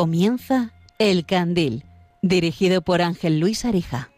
Comienza El Candil, dirigido por Ángel Luis Arija.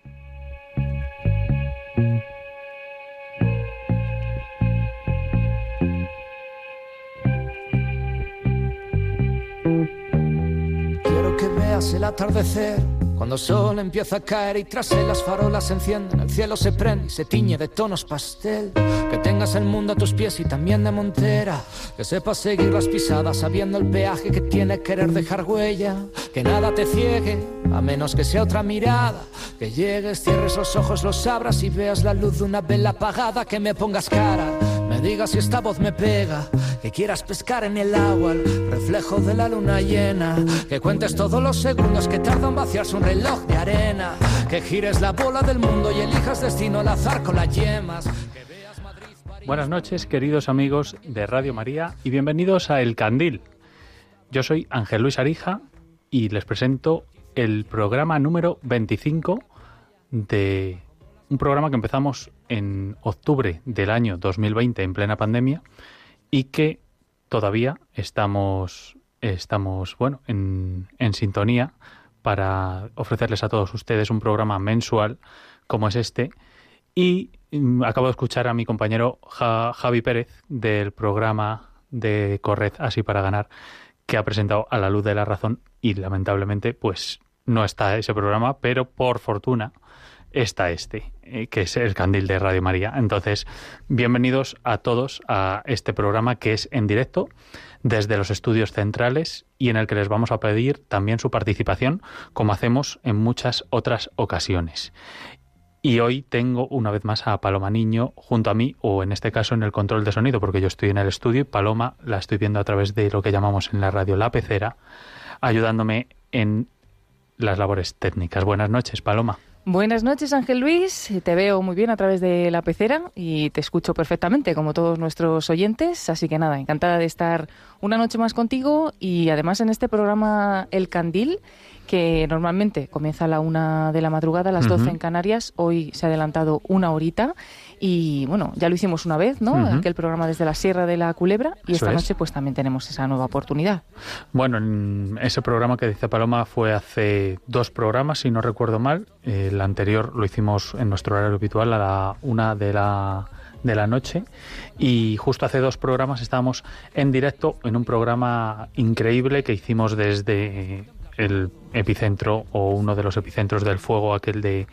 Quiero que veas el atardecer cuando el sol empieza a caer y tras él las farolas se encienden, el cielo se prende y se tiñe de tonos pastel. Que tengas el mundo a tus pies y también de montera. Que sepas seguir las pisadas sabiendo el peaje que tiene querer dejar huella. Que nada te ciegue, a menos que sea otra mirada. Que llegues, cierres los ojos, los abras y veas la luz de una vela apagada. Que me pongas cara, me digas si esta voz me pega. Que quieras pescar en el agua, el reflejo de la luna llena. Que cuentes todos los segundos que tardan vaciarse un reloj de arena. Que gires la bola del mundo y elijas destino al azar con las yemas. Que veas Madrid, París, Buenas noches, queridos amigos de Radio María, y bienvenidos a El Candil. Yo soy Ángel Luis Arija y les presento el programa número 25 de un programa que empezamos en octubre del año 2020 en plena pandemia y que todavía estamos, estamos bueno, en, en sintonía para ofrecerles a todos ustedes un programa mensual como es este. Y mm, acabo de escuchar a mi compañero Ja- Javi Pérez del programa de Corred Así para Ganar, que ha presentado A la Luz de la Razón y lamentablemente pues no está ese programa, pero por fortuna está este, eh, que es el candil de Radio María. Entonces, bienvenidos a todos a este programa que es en directo desde los estudios centrales y en el que les vamos a pedir también su participación, como hacemos en muchas otras ocasiones. Y hoy tengo una vez más a Paloma Niño junto a mí, o en este caso en el control de sonido, porque yo estoy en el estudio y Paloma la estoy viendo a través de lo que llamamos en la radio la pecera, ayudándome en las labores técnicas. Buenas noches, Paloma. Buenas noches, Ángel Luis. Te veo muy bien a través de la pecera y te escucho perfectamente, como todos nuestros oyentes. Así que nada, encantada de estar una noche más contigo y además en este programa El Candil, que normalmente comienza a la una de la madrugada, a las. 12 en Canarias. Hoy se ha adelantado una horita y bueno, ya lo hicimos una vez, ¿no? Aquel programa desde la Sierra de la Culebra y Eso esta es. noche pues también tenemos esa nueva oportunidad. Bueno, en ese programa que dice Paloma fue hace dos programas, si no recuerdo mal. El anterior lo hicimos en nuestro horario habitual a la una de la, de la noche. Y justo hace dos programas estábamos en directo en un programa increíble que hicimos desde el epicentro o uno de los epicentros del fuego, aquel de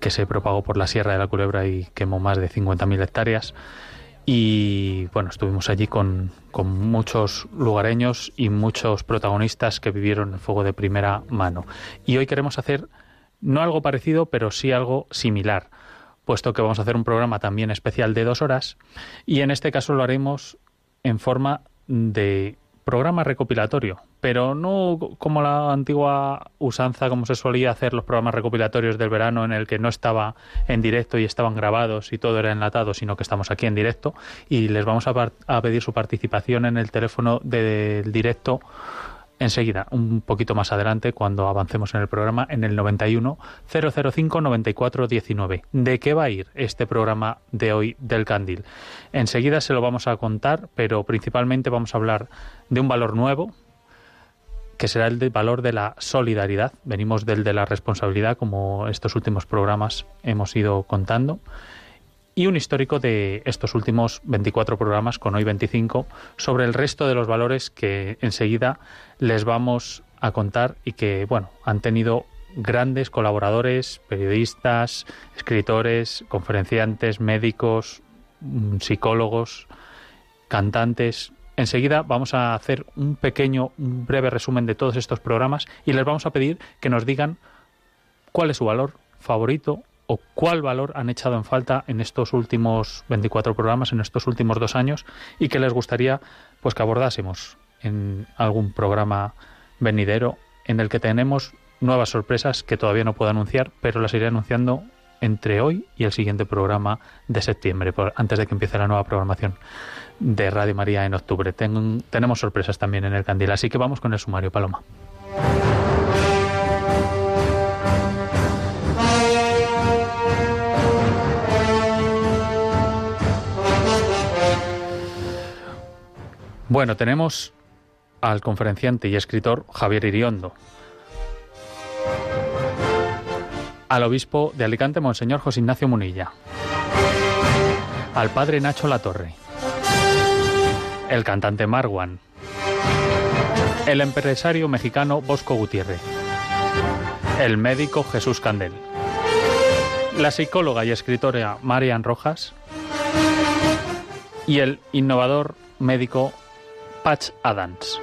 que se propagó por la Sierra de la Culebra y quemó más de 50.000 hectáreas. Y bueno, estuvimos allí con, con muchos lugareños y muchos protagonistas que vivieron el fuego de primera mano. Y hoy queremos hacer no algo parecido, pero sí algo similar, puesto que vamos a hacer un programa también especial de dos horas y en este caso lo haremos en forma de programa recopilatorio, pero no como la antigua usanza, como se solía hacer los programas recopilatorios del verano, en el que no estaba en directo y estaban grabados y todo era enlatado, sino que estamos aquí en directo y les vamos a, a pedir su participación en el teléfono del directo enseguida, un poquito más adelante, cuando avancemos en el programa, en el 91 005 94 19. ¿De qué va a ir este programa de hoy del Candil? Enseguida se lo vamos a contar, pero principalmente vamos a hablar de un valor nuevo, que será el valor de la solidaridad. Venimos del de la responsabilidad, como estos últimos programas hemos ido contando. Y un histórico de estos últimos 24 programas, con hoy 25, sobre el resto de los valores que enseguida les vamos a contar y que, bueno, han tenido grandes colaboradores, periodistas, escritores, conferenciantes, médicos, mm, psicólogos, cantantes. Enseguida vamos a hacer un pequeño, un breve resumen de todos estos programas y les vamos a pedir que nos digan cuál es su valor favorito o cuál valor han echado en falta en estos últimos 24 programas, en estos últimos dos años y que les gustaría pues que abordásemos en algún programa venidero en el que tenemos nuevas sorpresas que todavía no puedo anunciar, pero las iré anunciando entre hoy y el siguiente programa de septiembre, antes de que empiece la nueva programación de Radio María en octubre. Ten- tenemos sorpresas también en el Candil, así que vamos con el sumario, Paloma. Bueno, tenemos al conferenciante y escritor Javier Iriondo. Al obispo de Alicante, Monseñor José Ignacio Munilla. Al padre Nacho Latorre. El cantante Marwan. El empresario mexicano Bosco Gutiérrez. El médico Jesús Candel. La psicóloga y escritora Marian Rojas. Y el innovador médico Patch Adams.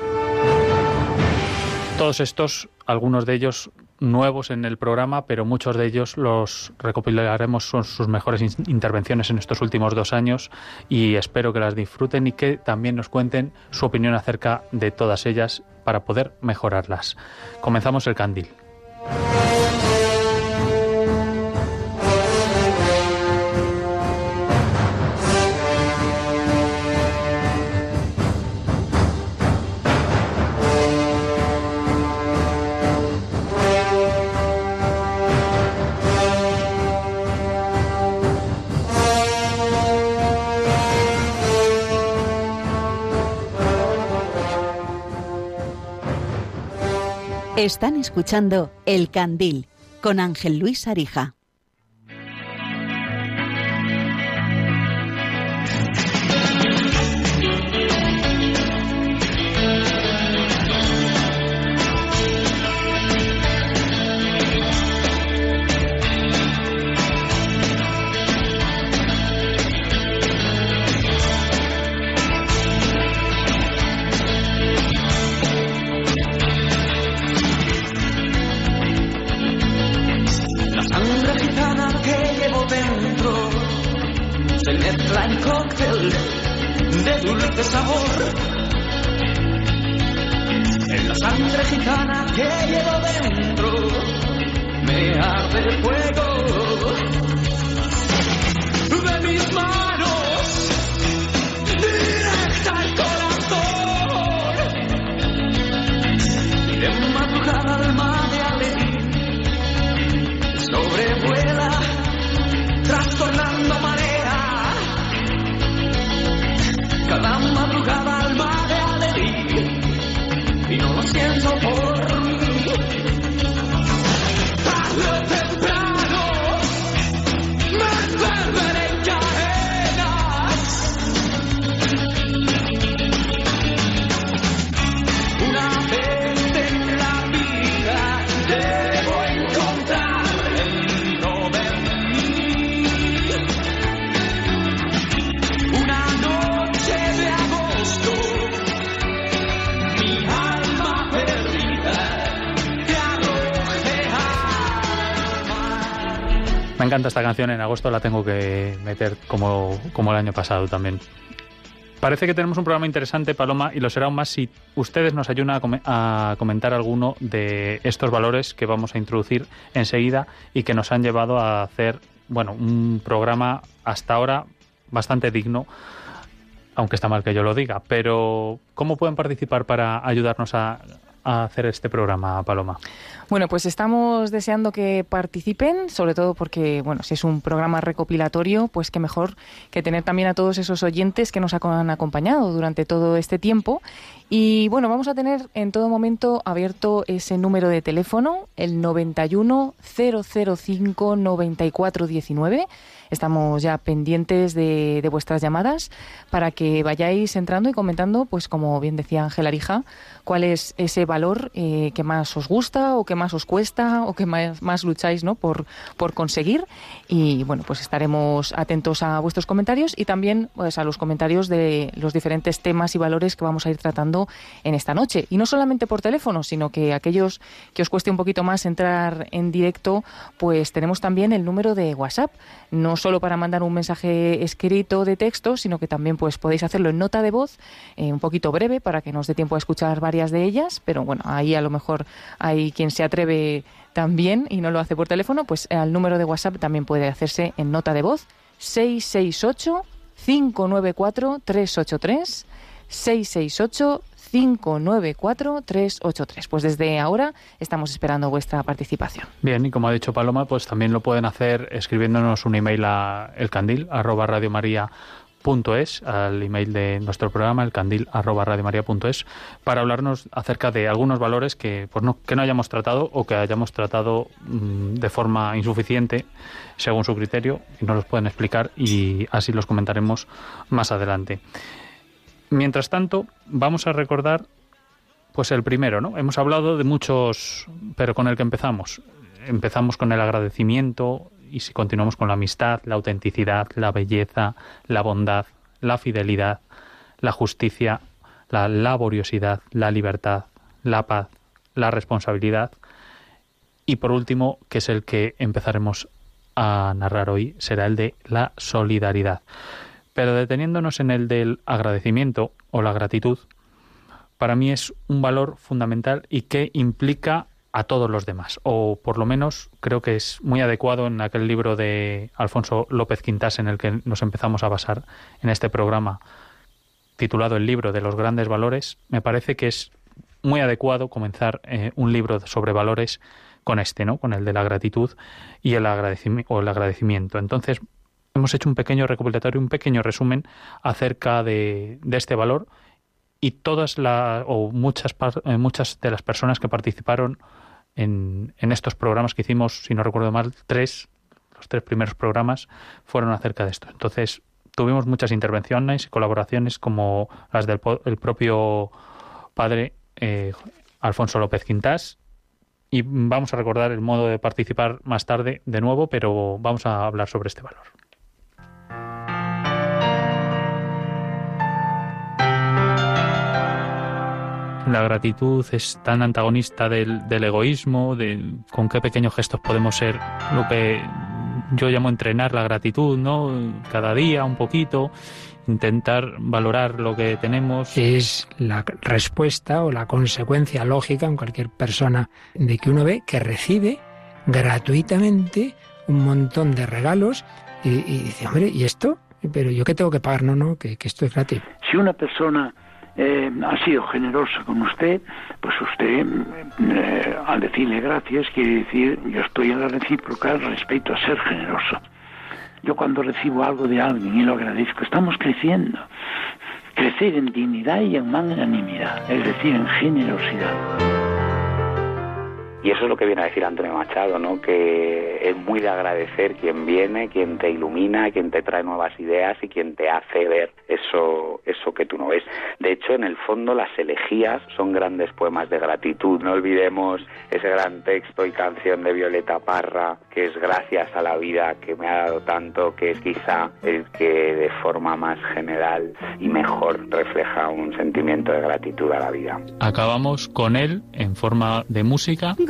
Todos estos, algunos de ellos nuevos en el programa, pero muchos de ellos los recopilaremos son sus mejores intervenciones en estos últimos dos años y espero que las disfruten y que también nos cuenten su opinión acerca de todas ellas para poder mejorarlas. Comenzamos el candil. Están escuchando El Candil con Ángel Luis Arija. fuerte sabor. En la sangre gitana que llevo dentro, me arde el fuego. Encanta esta canción, en agosto la tengo que meter como, como el año pasado también. Parece que tenemos un programa interesante, Paloma, y lo será aún más si ustedes nos ayudan a, comentar alguno de estos valores que vamos a introducir enseguida y que nos han llevado a hacer, bueno, un programa hasta ahora bastante digno, aunque está mal que yo lo diga. Pero, ¿cómo pueden participar para ayudarnos a, a hacer este programa, Paloma? Bueno, pues estamos deseando que participen, sobre todo porque, bueno, si es un programa recopilatorio, pues qué mejor que tener también a todos esos oyentes que nos han acompañado durante todo este tiempo. Y bueno, vamos a tener en todo momento abierto ese número de teléfono, el 91 005 9419 Estamos ya pendientes de, vuestras llamadas para que vayáis entrando y comentando, pues como bien decía Ángel Arija, cuál es ese valor eh, que más os gusta o que más os cuesta o que más, lucháis ¿no? por, por conseguir. Y bueno, pues estaremos atentos a vuestros comentarios y también pues, a los comentarios de los diferentes temas y valores que vamos a ir tratando en esta noche. Y no solamente por teléfono, sino que aquellos que os cueste un poquito más entrar en directo, pues tenemos también el número de WhatsApp. No solo para mandar un mensaje escrito de texto, sino que también pues podéis hacerlo en nota de voz, eh, un poquito breve para que nos dé tiempo a escuchar varias de ellas, pero bueno, ahí a lo mejor hay quien se atreve también y no lo hace por teléfono, pues al número de WhatsApp también puede hacerse en nota de voz 668 594 383 668 594-383. Pues desde ahora estamos esperando vuestra participación. Bien, y como ha dicho Paloma, pues también lo pueden hacer escribiéndonos un email a elcandil, arroba es al email de nuestro programa, el candil arroba radiomaria.es, para hablarnos acerca de algunos valores que, pues no, que no hayamos tratado o que hayamos tratado mm, de forma insuficiente según su criterio y nos los pueden explicar y así los comentaremos más adelante. Mientras tanto, vamos a recordar pues el primero, ¿no? Hemos hablado de muchos, pero con el que empezamos. Empezamos con el agradecimiento y si continuamos con la amistad, la autenticidad, la belleza, la bondad, la fidelidad, la justicia, la laboriosidad, la libertad, la paz, la responsabilidad y por último, que es el que empezaremos a narrar hoy, será el de la solidaridad. Pero deteniéndonos en el del agradecimiento o la gratitud, para mí es un valor fundamental y que implica a todos los demás, o por lo menos creo que es muy adecuado en aquel libro de Alfonso López Quintas en el que nos empezamos a basar en este programa titulado El libro de los grandes valores, me parece que es muy adecuado comenzar eh, un libro sobre valores con este, ¿no? Con el de la gratitud y el agradecimiento, o el agradecimiento. Entonces, hemos hecho un pequeño recopilatorio, un pequeño resumen acerca de, este valor y todas las o muchas eh, muchas de las personas que participaron en, en, estos programas que hicimos, si no recuerdo mal, tres, los tres primeros programas fueron acerca de esto. Entonces, tuvimos muchas intervenciones y colaboraciones como las del el propio padre eh, Alfonso López Quintás. Y vamos a recordar el modo de participar más tarde de nuevo, pero vamos a hablar sobre este valor. La gratitud es tan antagonista del, egoísmo, de con qué pequeños gestos podemos ser lo que yo llamo entrenar la gratitud, ¿no? Cada día un poquito, intentar valorar lo que tenemos. Es la respuesta o la consecuencia lógica en cualquier persona de que uno ve que recibe gratuitamente un montón de regalos y, dice, hombre, ¿y esto? Pero yo qué tengo que pagar, no, no, que, que esto es gratis. Si una persona eh, ha sido generosa con usted, pues usted, eh, al decirle gracias, quiere decir, yo estoy en la recíproca respecto a ser generoso. Yo cuando recibo algo de alguien y lo agradezco, estamos creciendo. Crecer en dignidad y en magnanimidad, es decir, en generosidad. Y eso es lo que viene a decir Antonio Machado, ¿no? que es muy de agradecer quien viene, quien te ilumina, quien te trae nuevas ideas y quien te hace ver eso, eso que tú no ves. De hecho, en el fondo las elegías son grandes poemas de gratitud. No olvidemos ese gran texto y canción de Violeta Parra, que es gracias a la vida que me ha dado tanto, que es quizá el que de forma más general y mejor refleja un sentimiento de gratitud a la vida. Acabamos con él en forma de música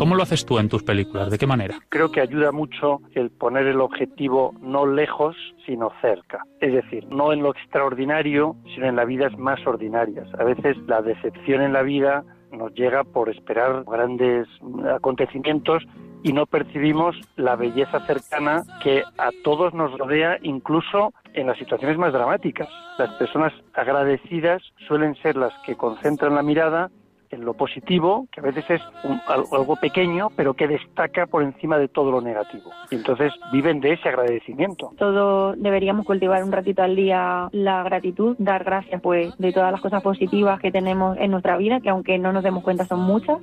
¿Cómo lo haces tú en tus películas? ¿De qué manera? Creo que ayuda mucho el poner el objetivo no lejos, sino cerca. Es decir, no en lo extraordinario, sino en las vidas más ordinarias. A veces la decepción en la vida nos llega por esperar grandes acontecimientos y no percibimos la belleza cercana que a todos nos rodea, incluso en las situaciones más dramáticas. Las personas agradecidas suelen ser las que concentran la mirada en lo positivo, que a veces es algo pequeño, pero que destaca por encima de todo lo negativo. Y entonces viven de ese agradecimiento. Todos deberíamos cultivar un ratito al día la gratitud, dar gracias pues de todas las cosas positivas que tenemos en nuestra vida, que aunque no nos demos cuenta son muchas.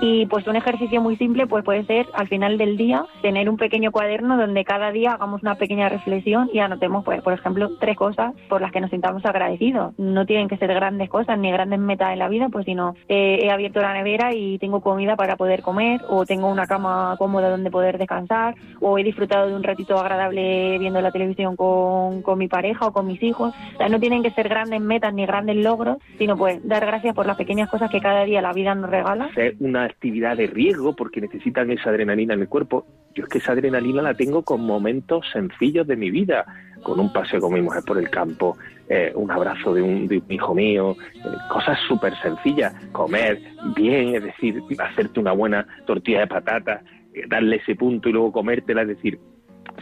Y pues un ejercicio muy simple pues puede ser al final del día tener un pequeño cuaderno donde cada día hagamos una pequeña reflexión y anotemos pues por ejemplo tres cosas por las que nos sintamos agradecidos. No tienen que ser grandes cosas ni grandes metas en la vida, pues sino eh, he abierto la nevera y tengo comida para poder comer, o tengo una cama cómoda donde poder descansar, o he disfrutado de un ratito agradable viendo la televisión con, con mi pareja o con mis hijos. No tienen que ser grandes metas ni grandes logros, sino pues dar gracias por las pequeñas cosas que cada día la vida nos regala. Ser una actividad de riesgo porque necesitan esa adrenalina en el cuerpo. Yo es que esa adrenalina la tengo con momentos sencillos de mi vida con un paseo con mi mujer por el campo, eh, un abrazo de un, hijo mío, eh, cosas súper sencillas, comer bien, es decir, hacerte una buena tortilla de patata, eh, darle ese punto y luego comértela, es decir,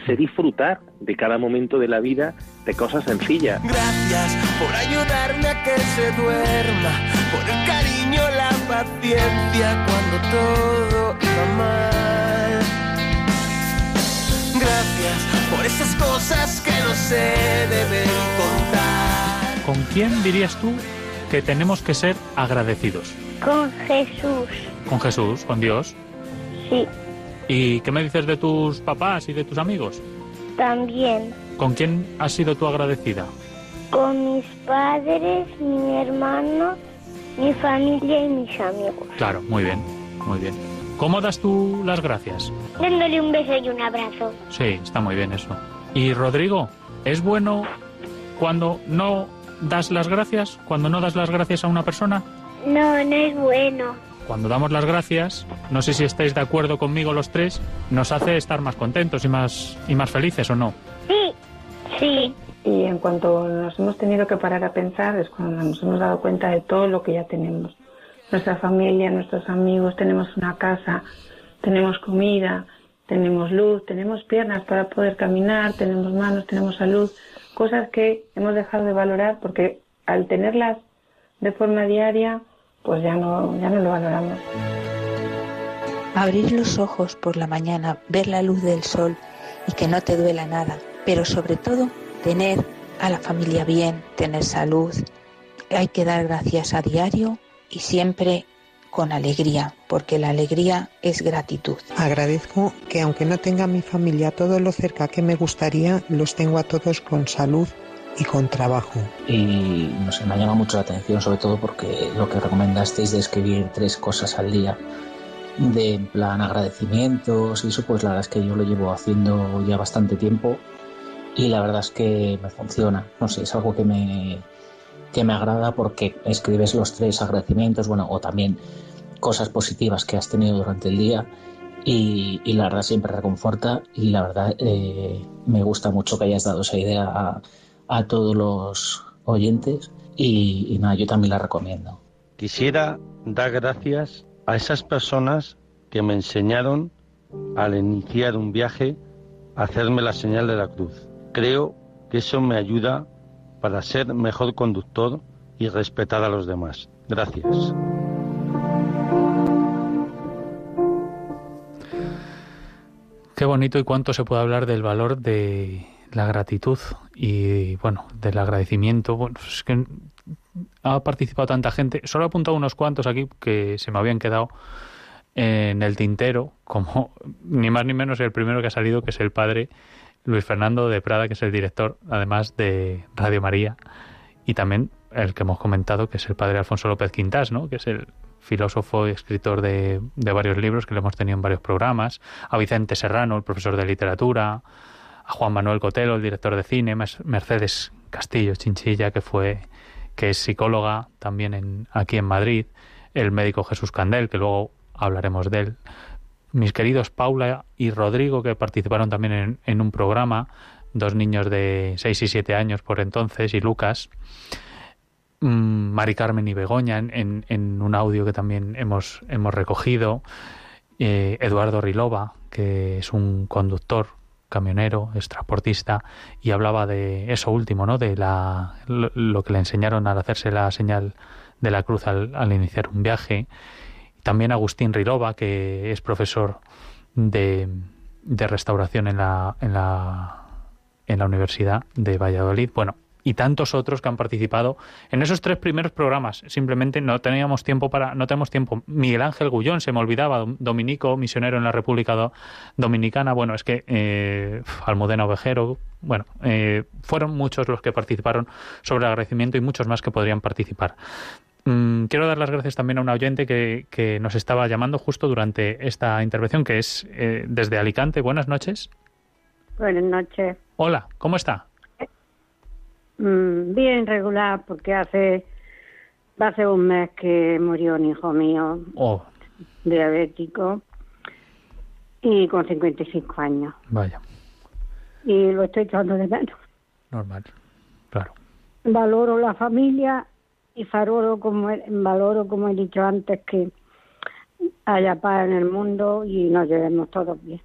sé disfrutar de cada momento de la vida de cosas sencillas. Gracias por ayudarme a que se duerma, por el cariño, la paciencia cuando todo iba mal. Gracias por esas cosas que no se deben contar. ¿Con quién dirías tú que tenemos que ser agradecidos? Con Jesús, ¿Con Jesús? ¿Con Dios? sí, ¿Y qué me dices de tus papás y de tus amigos? también. ¿Con quién has sido tú agradecida? Con mis padres, mi hermano, mi familia y mis amigos. Claro, muy bien, muy bien. ¿Cómo das tú las gracias? Dándole un beso y un abrazo. Sí, está muy bien eso. Y Rodrigo, ¿es bueno cuando no das las gracias? ¿Cuando no das las gracias a una persona? No, no es bueno. Cuando damos las gracias, no sé si estáis de acuerdo conmigo los tres, nos hace estar más contentos y más, y más felices o no. Sí, sí. Y en cuanto nos hemos tenido que parar a pensar es cuando nos hemos dado cuenta de todo lo que ya tenemos. Nuestra familia, nuestros amigos, tenemos una casa, tenemos comida, tenemos luz, tenemos piernas para poder caminar, tenemos manos, tenemos salud, cosas que hemos dejado de valorar porque al tenerlas de forma diaria, pues ya no, ya no lo valoramos. Abrir los ojos por la mañana, ver la luz del sol y que no te duela nada, pero sobre todo tener a la familia bien, tener salud. Hay que dar gracias a diario y siempre con alegría, porque la alegría es gratitud. Agradezco que aunque no tenga a mi familia todo lo cerca que me gustaría, los tengo a todos con salud y con trabajo. y no sé, me llama mucho la atención, sobre todo porque lo que recomendasteis de escribir tres cosas al día, de en plan agradecimientos y eso, pues la verdad es que yo lo llevo haciendo ya bastante tiempo y la verdad es que me funciona. No sé, es algo que me, que me agrada porque escribes los tres agradecimientos, bueno, o también cosas positivas que has tenido durante el día y, la verdad siempre reconforta y la verdad eh, me gusta mucho que hayas dado esa idea a, a todos los oyentes y, y nada, yo también la recomiendo. Quisiera dar gracias a esas personas que me enseñaron al iniciar un viaje a hacerme la señal de la cruz. Creo que eso me ayuda para ser mejor conductor y respetar a los demás. Gracias. Qué bonito y cuánto se puede hablar del valor de la gratitud y, bueno, del agradecimiento. Bueno, es que ha participado tanta gente. Solo he apuntado unos cuantos aquí que se me habían quedado en el tintero, como ni más ni menos el primero que ha salido, que es el padre Luis Fernando de Prada, que es el director, además de Radio María, y también el que hemos comentado, que es el padre Alfonso López Quintás, ¿no? que es el filósofo y escritor de, de varios libros que lo hemos tenido en varios programas, a Vicente Serrano, el profesor de literatura, a Juan Manuel Cotelo, el director de cine, Mercedes Castillo Chinchilla, que fue que es psicóloga también en, aquí en Madrid, el médico Jesús Candel, que luego hablaremos de él, mis queridos Paula y Rodrigo, que participaron también en, en un programa, dos niños de 6 y 7 años por entonces, y Lucas, mm, Mari Carmen y Begoña en, en, un audio que también hemos, hemos recogido, eh, Eduardo Rilova, que es un conductor camionero, es transportista, y hablaba de eso último, ¿no? De la, lo, lo que le enseñaron al hacerse la señal de la cruz al, al iniciar un viaje. También Agustín Rilova, que es profesor de, de restauración en la, en la en la Universidad de Valladolid. Bueno, y tantos otros que han participado en esos tres primeros programas. Simplemente no teníamos tiempo para, no tenemos tiempo. Miguel Ángel Gullón, se me olvidaba, dominico, misionero en la República Do, Dominicana. Bueno, es que eh, Almudena Ovejero, bueno, eh, fueron muchos los que participaron sobre el agradecimiento y muchos más que podrían participar. Mm, quiero dar las gracias también a un oyente que, que, nos estaba llamando justo durante esta intervención, que es eh, desde Alicante. Buenas noches. Buenas noches. Hola, ¿cómo está? Mm, bien regular, porque hace hace un mes que murió un hijo mío, oh. diabético, y con 55 años. Vaya. Y lo estoy echando de menos. normal, claro. Valoro la familia y valoro como, he- valoro, como he dicho antes, que haya paz en el mundo y nos llevemos todos bien.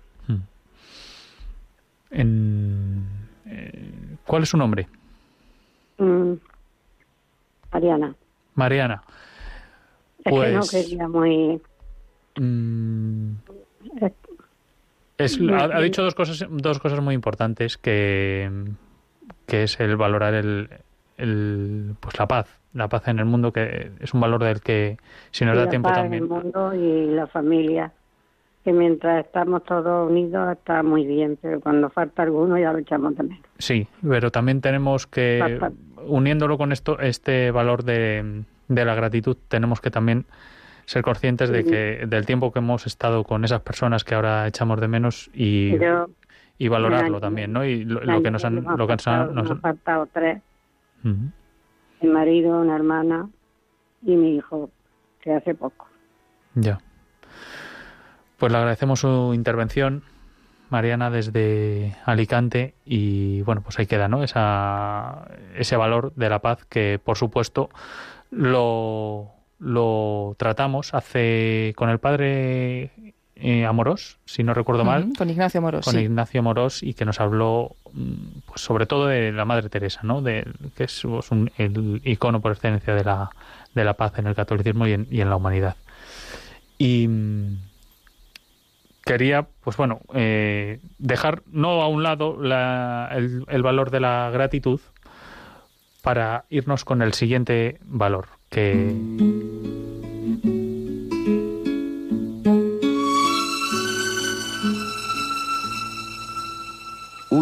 En, eh, ¿Cuál es su nombre? Mm. Mariana, Mariana. es que no Pues- quería muy... Mm, es- No, ha, ha dicho dos cosas, dos cosas muy importantes que, que es el valorar el, el, pues la paz, la paz en el mundo, que es un valor del que si nos y da la tiempo paz también. en el mundo y la familia. Que mientras estamos todos unidos está muy bien, pero cuando falta alguno ya lo echamos de menos. Sí, pero también tenemos que, uniéndolo con esto, este valor de, de la gratitud, tenemos que también ser conscientes de que del tiempo que hemos estado con esas personas que ahora echamos de menos y, y valorarlo año- también, ¿no? Y lo, que nos han, lo que nos han faltado tres. Mi marido, una hermana y mi hijo, que hace poco. Ya. Pues le agradecemos su intervención, Mariana, desde Alicante. Y bueno, pues ahí queda, ¿no? Esa, ese valor de la paz que, por supuesto, lo, lo tratamos hace con el padre eh, Amorós, si no recuerdo mal. Con Ignacio Moros, Con sí. Ignacio Morós y que nos habló mm, pues sobre todo de la Madre Teresa, ¿no? De, que es pues, un- el icono por excelencia de la, de la paz en el catolicismo y en, y en la humanidad. Y mm, quería, pues bueno, eh, dejar no a un lado la- el, el valor de la gratitud para irnos con el siguiente valor, que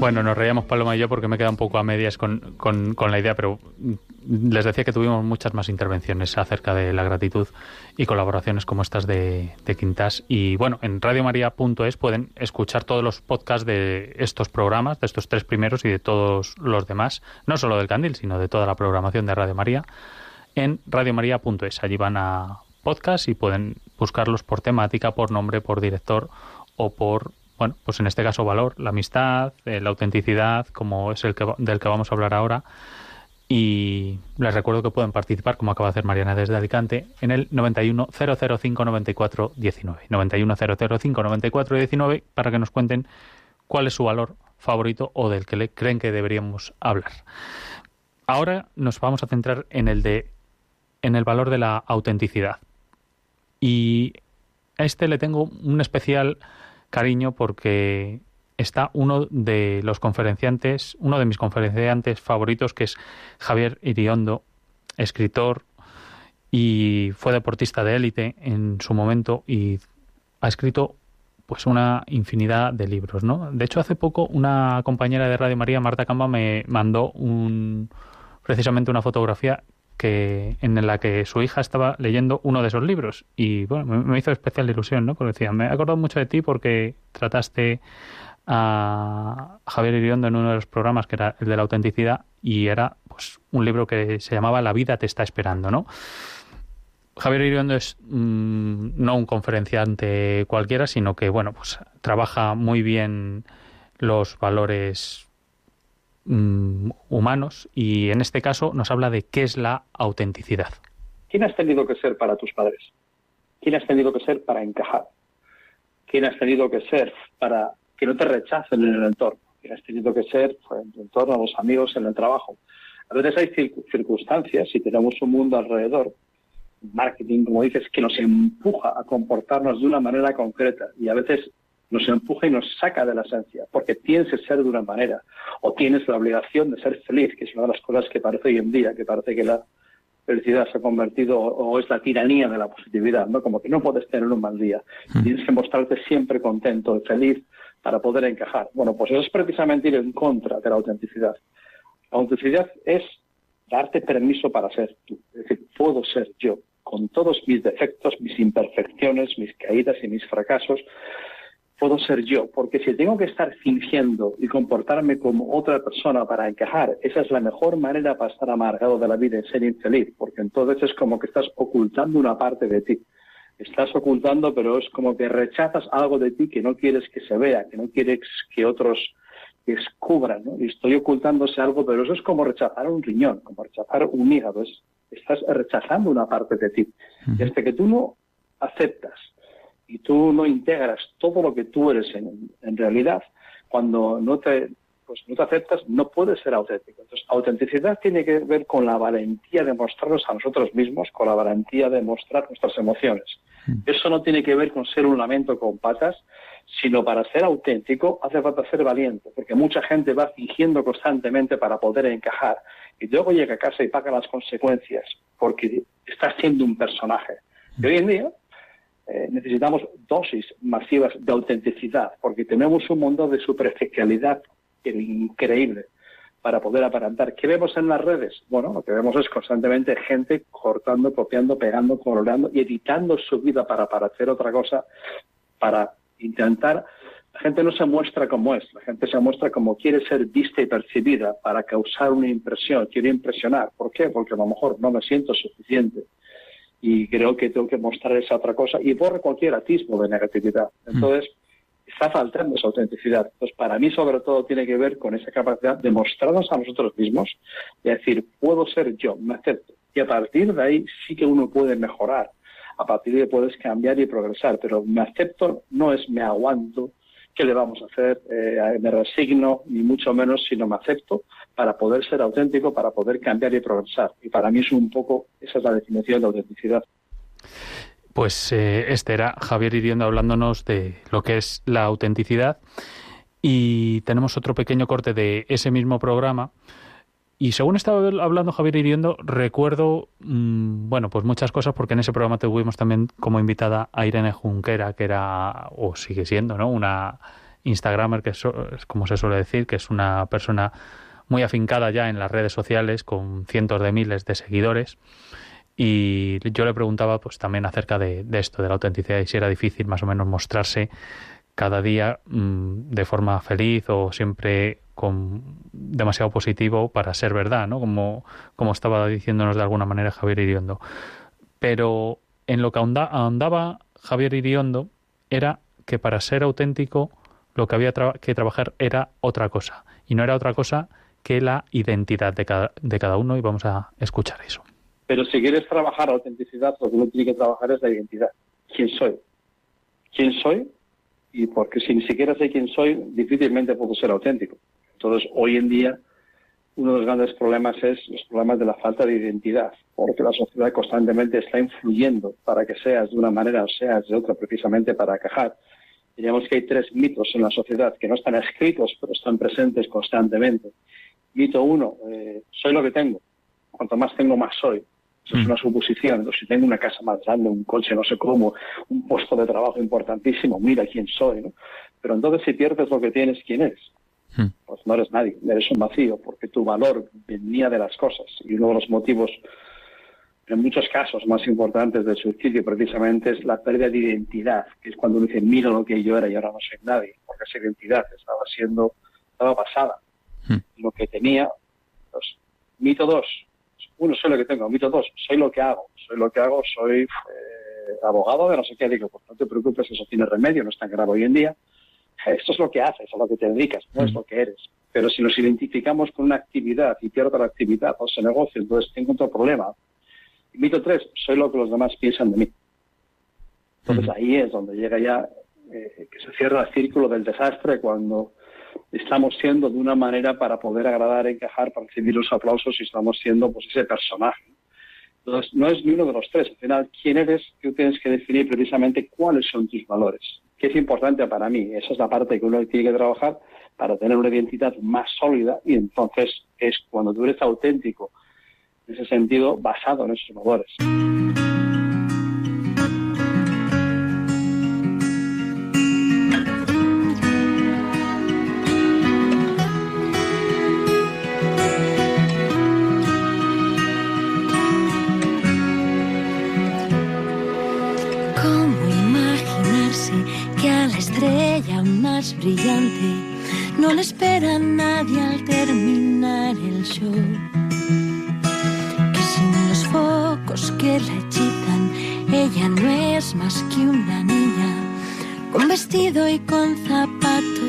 Bueno, nos reíamos Paloma y yo porque me queda un poco a medias con, con- la idea, pero les decía que tuvimos muchas más intervenciones acerca de la gratitud y colaboraciones como estas de, de Quintas. Y bueno, en radiomaria.es pueden escuchar todos los podcasts de estos programas, de estos tres primeros y de todos los demás, no solo del Candil, sino de toda la programación de Radio María, en radiomaria.es. Allí van a podcast y pueden buscarlos por temática, por nombre, por director o por bueno, pues en este caso valor, la amistad, eh, la autenticidad, como es el que, del que vamos a hablar ahora. Y les recuerdo que pueden participar, como acaba de hacer Mariana desde Alicante, en el 91 005 94 19. 91 005 94 19 para que nos cuenten cuál es su valor favorito o del que le creen que deberíamos hablar. Ahora nos vamos a centrar en el de en el valor de la autenticidad. Y a este le tengo un especial cariño porque está uno de los conferenciantes, uno de mis conferenciantes favoritos, que es Javier Iriondo, escritor y fue deportista de élite en su momento y ha escrito pues una infinidad de libros, ¿no? De hecho, hace poco una compañera de Radio María, Marta Camba, me mandó un precisamente una fotografía que en la que su hija estaba leyendo uno de esos libros. Y bueno me, hizo especial ilusión no porque decía me he acordado mucho de ti porque trataste a Javier Iriondo en uno de los programas que era el de la autenticidad y era pues un libro que se llamaba La vida te está esperando no Javier Iriondo es mm, no un conferenciante cualquiera, sino que bueno, pues trabaja muy bien los valores mm, humanos y en este caso nos habla de qué es la autenticidad. ¿Quién has tenido que ser para tus padres? ¿Quién has tenido que ser para encajar? ¿Quién has tenido que ser para que no te rechacen en el entorno? ¿Quién has tenido que ser pues, en tu entorno, a los amigos, en el trabajo? A veces hay circunstancias y tenemos un mundo alrededor, marketing, como dices, que nos empuja a comportarnos de una manera concreta y a veces nos empuja y nos saca de la esencia, porque tienes que ser de una manera o tienes la obligación de ser feliz, que es una de las cosas que parece hoy en día, que parece que la felicidad se ha convertido o es la tiranía de la positividad, ¿no? Como que no puedes tener un mal día, hmm. tienes que mostrarte siempre contento y feliz para poder encajar. Bueno, pues eso es precisamente ir en contra de la autenticidad. La autenticidad es darte permiso para ser tú, es decir, puedo ser yo, con todos mis defectos, mis imperfecciones, mis caídas y mis fracasos, puedo ser yo, porque si tengo que estar fingiendo y comportarme como otra persona para encajar, esa es la mejor manera para estar amargado de la vida y ser infeliz, porque entonces es como que estás ocultando una parte de ti. Estás ocultando, pero es como que rechazas algo de ti que no quieres que se vea, que no quieres que otros descubran, ¿no? Y estoy ocultándose algo, pero eso es como rechazar un riñón, como rechazar un hígado, estás rechazando una parte de ti. Desde que tú no aceptas y tú no integras todo lo que tú eres en, en realidad, cuando no te, pues no te aceptas, no puedes ser auténtico. Entonces, autenticidad tiene que ver con la valentía de mostrarnos a nosotros mismos, con la valentía de mostrar nuestras emociones. Mm. Eso no tiene que ver con ser un lamento con patas, sino para ser auténtico hace falta ser valiente, porque mucha gente va fingiendo constantemente para poder encajar y luego llega a casa y paga las consecuencias porque está siendo un personaje. Y hoy en día eh, necesitamos dosis masivas de autenticidad, porque tenemos un mundo de superficialidad increíble para poder aparentar. ¿Qué vemos en las redes? Bueno, lo que vemos es constantemente gente cortando, copiando, pegando, colorando y editando su vida para parecer otra cosa, para intentar... La gente no se muestra como es, la gente se muestra como quiere ser vista y percibida para causar una impresión, quiere impresionar. ¿Por qué? Porque a lo mejor no me siento suficiente y creo que tengo que mostrar esa otra cosa y borre cualquier atismo de negatividad. Mm. Entonces, está faltando esa autenticidad. Entonces, para mí, sobre todo, tiene que ver con esa capacidad de mostrarnos a nosotros mismos y decir, puedo ser yo, me acepto. Y a partir de ahí sí que uno puede mejorar. A partir de ahí puedes cambiar y progresar. Pero me acepto no es me aguanto, ¿qué le vamos a hacer? Eh, me resigno, ni mucho menos, sino me acepto para poder ser auténtico, para poder cambiar y progresar. Y para mí es un poco, esa es la definición de autenticidad. Pues eh, este era Javier Iriondo hablándonos de lo que es la autenticidad. Y tenemos otro pequeño corte de ese mismo programa. Y según estaba hablando Javier Iriondo, recuerdo, mm, bueno, pues muchas cosas, porque en ese programa tuvimos también como invitada a Irene Junquera, que era, o sigue siendo, ¿no? Una Instagramer, que es como se suele decir, que es una persona muy afincada ya en las redes sociales, con cientos de miles de seguidores. Y yo le preguntaba pues también acerca de, esto, de la autenticidad, y si era difícil más o menos mostrarse cada día mm, de forma feliz o siempre con demasiado positivo para ser verdad, ¿no? Como, como estaba diciéndonos de alguna manera Javier Iriondo. Pero en lo que ahondaba Javier Iriondo era que para ser auténtico lo que había que trabajar era otra cosa. Y no era otra cosa que la identidad de cada, de cada uno y vamos a escuchar eso. Pero si quieres trabajar autenticidad, lo que uno tiene que trabajar es la identidad. ¿Quién soy? ¿Quién soy? Y porque si ni siquiera sé quién soy, difícilmente puedo ser auténtico. Entonces, hoy en día, uno de los grandes problemas es los problemas de la falta de identidad, porque la sociedad constantemente está influyendo para que seas de una manera o seas de otra, precisamente para encajar. Diríamos que hay tres mitos en la sociedad que no están escritos, pero están presentes constantemente. Mito uno, eh, soy lo que tengo. Cuanto más tengo, más soy. Eso es mm. una suposición. si tengo una casa más grande, un coche, no sé cómo, un puesto de trabajo importantísimo, mira quién soy, ¿no? Pero entonces si pierdes lo que tienes, ¿quién eres? Mm. Pues no eres nadie, eres un vacío, porque tu valor venía de las cosas. Y uno de los motivos, en muchos casos más importantes del suicidio, precisamente es la pérdida de identidad, que es cuando uno dice, mira lo que yo era y ahora no soy nadie, porque esa identidad estaba siendo, estaba pasada. Mm. Lo que tenía, pues, mito dos, uno, soy lo que tengo. Mito dos, soy lo que hago. Soy lo que hago, soy eh, abogado de no sé qué. Digo, pues no te preocupes, eso tiene remedio, no es tan grave hoy en día. Esto es lo que haces, a lo que te dedicas, no es lo que eres. Pero si nos identificamos con una actividad y pierdo la actividad o ese negocio, entonces tengo otro problema. Mito tres, soy lo que los demás piensan de mí. Entonces ahí es donde llega ya eh, que se cierra el círculo del desastre cuando estamos siendo de una manera para poder agradar, encajar, para recibir los aplausos y estamos siendo pues ese personaje. Entonces, no es ni uno de los tres. Al final, ¿quién eres? Tú tienes que definir precisamente cuáles son tus valores. ¿Qué es importante para mí? Esa es la parte que uno tiene que trabajar para tener una identidad más sólida y entonces es cuando tú eres auténtico, en ese sentido, basado en esos valores.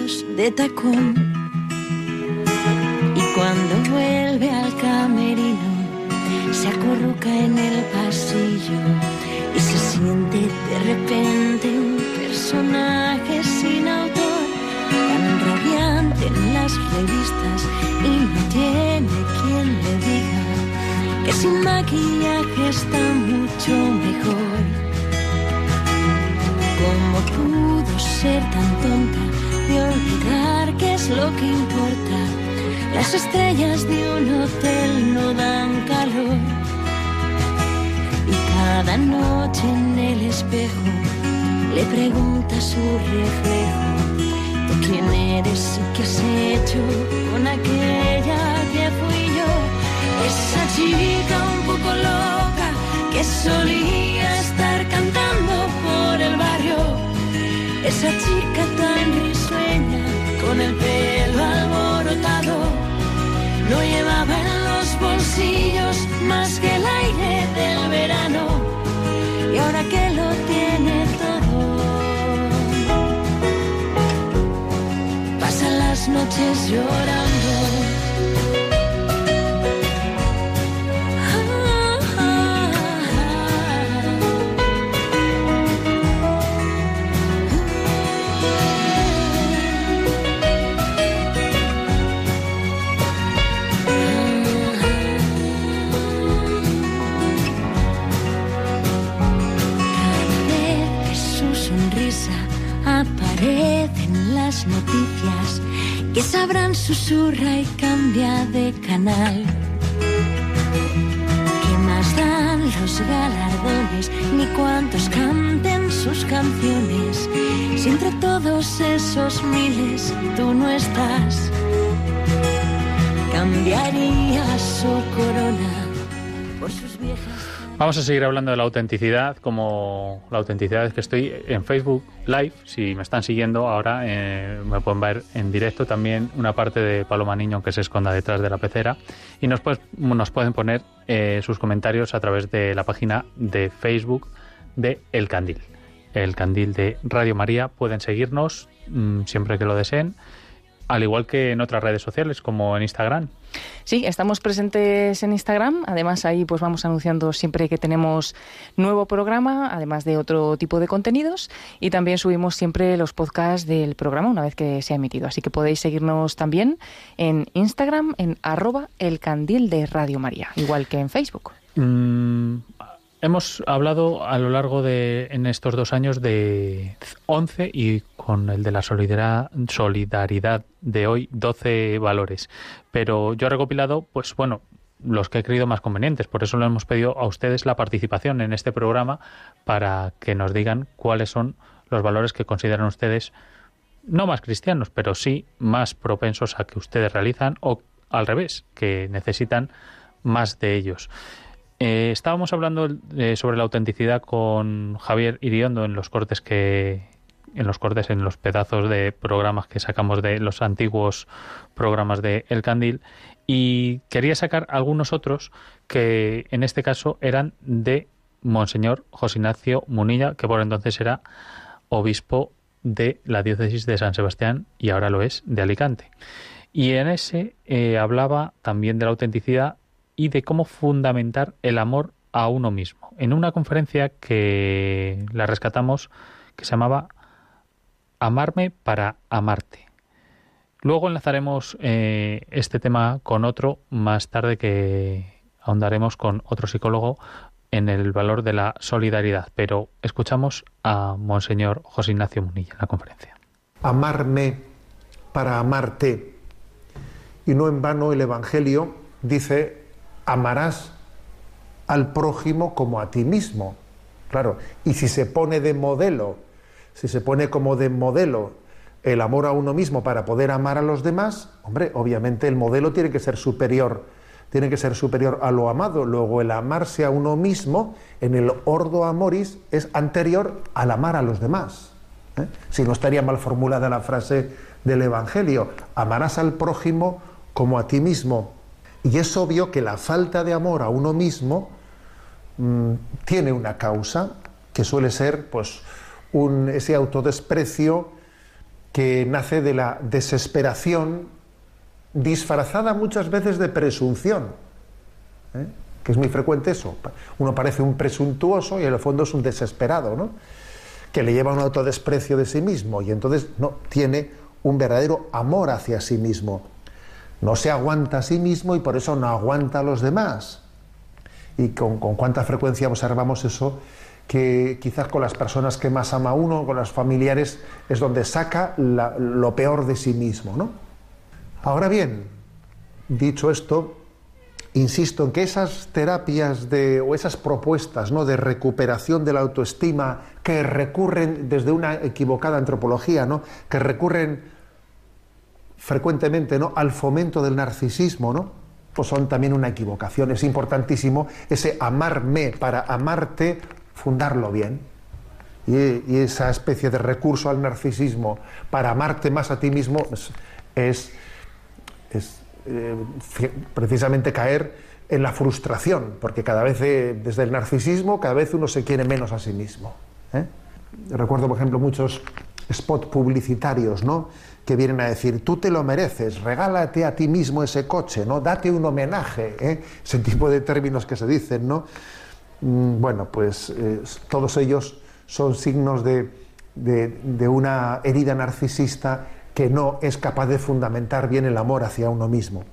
De tacón. Y cuando vuelve al camerino, se acurruca en el pasillo y se siente de repente un personaje sin autor, tan radiante en las revistas y no tiene quien le diga que sin maquillaje está mucho mejor. ¿Cómo pudo ser tan tonta de olvidar qué es lo que importa? Las estrellas de un hotel no dan calor. Y cada noche en el espejo le pregunta su reflejo, ¿tú quién eres y qué has hecho con aquella que fui yo? Esa chica un poco loca que solía estar cantando por el barrio, esa chica tan con el pelo alborotado, no llevaba en los bolsillos más que el aire del verano. Y ahora que lo tiene todo. Pasa las noches llorando. Noticias, que sabrán susurra y cambia de canal. ¿Qué más dan los galardones ni cuántos canten sus canciones? Si entre todos esos miles tú no estás, cambiaría su corona. Vamos a seguir hablando de la autenticidad, como la autenticidad es que estoy en Facebook Live, si me están siguiendo ahora eh, me pueden ver en directo también una parte de Paloma Niño que se esconda detrás de la pecera y nos, pues- pueden poner eh, sus comentarios a través de la página de Facebook de El Candil. El Candil de Radio María, pueden seguirnos mm, siempre que lo deseen, al igual que en otras redes sociales como en Instagram. Sí, estamos presentes en Instagram. Además, ahí pues vamos anunciando siempre que tenemos nuevo programa, además de otro tipo de contenidos. Y también subimos siempre los podcasts del programa una vez que se ha emitido. Así que podéis seguirnos también en Instagram, en arroba el candil de Radio María, igual que en Facebook. Mm, hemos hablado a lo largo de en estos dos años de 11 y con el de la solidaridad, de hoy 12 valores. Pero yo he recopilado, pues bueno, los que he creído más convenientes. Por eso le hemos pedido a ustedes la participación en este programa para que nos digan cuáles son los valores que consideran ustedes no más cristianos, pero sí más propensos a que ustedes realizan o al revés, que necesitan más de ellos. Eh, estábamos hablando eh, sobre la autenticidad con Javier Iriondo en los cortes que en los cortes, en los pedazos de programas que sacamos de los antiguos programas de El Candil y quería sacar algunos otros que en este caso eran de Monseñor José Ignacio Munilla, que por entonces era obispo de la diócesis de San Sebastián y ahora lo es de Alicante. Y en ese eh, hablaba también de la autenticidad y de cómo fundamentar el amor a uno mismo. En una conferencia que la rescatamos que se llamaba Amarme para amarte. Luego enlazaremos eh, este tema con otro más tarde que ahondaremos con otro psicólogo en el valor de la solidaridad. Pero escuchamos a Monseñor José Ignacio Munilla en la conferencia. Amarme para amarte. Y no en vano el Evangelio dice, amarás al prójimo como a ti mismo. Claro, y si se pone de modelo, si se pone como de modelo el amor a uno mismo para poder amar a los demás, hombre, obviamente el modelo tiene que ser superior, tiene que ser superior a lo amado. Luego el amarse a uno mismo en el ordo amoris es anterior al amar a los demás. ¿eh? Si no estaría mal formulada la frase del Evangelio, amarás al prójimo como a ti mismo. Y es obvio que la falta de amor a uno mismo mm, tiene una causa que suele ser pues, un, ese autodesprecio que nace de la desesperación disfrazada muchas veces de presunción. ¿eh? Que es muy frecuente eso. Uno parece un presuntuoso y en el fondo es un desesperado, ¿no? Que le lleva a un autodesprecio de sí mismo y entonces no tiene un verdadero amor hacia sí mismo. No se aguanta a sí mismo y por eso no aguanta a los demás. Y con, cuánta frecuencia observamos eso, que quizás con las personas que más ama uno, con los familiares, es donde saca lo peor de sí mismo. ¿no? Ahora bien, dicho esto, insisto en que esas terapias de, o esas propuestas ¿no? de recuperación de la autoestima que recurren desde una equivocada antropología, ¿no? que recurren frecuentemente ¿no? al fomento del narcisismo, ¿no? pues son también una equivocación. Es importantísimo ese amarme para amarte, fundarlo bien. Y, esa especie de recurso al narcisismo para amarte más a ti mismo es, es, eh, precisamente caer en la frustración, porque cada vez eh, desde el narcisismo cada vez uno se quiere menos a sí mismo. ¿eh? Recuerdo, por ejemplo, muchos spots publicitarios, ¿no? Que vienen a decir, tú te lo mereces, regálate a ti mismo ese coche, ¿no? Date un homenaje, ¿eh? ese tipo de términos que se dicen, ¿no? Mm, bueno, pues eh, todos ellos son signos de, de, una herida narcisista que no es capaz de fundamentar bien el amor hacia uno mismo.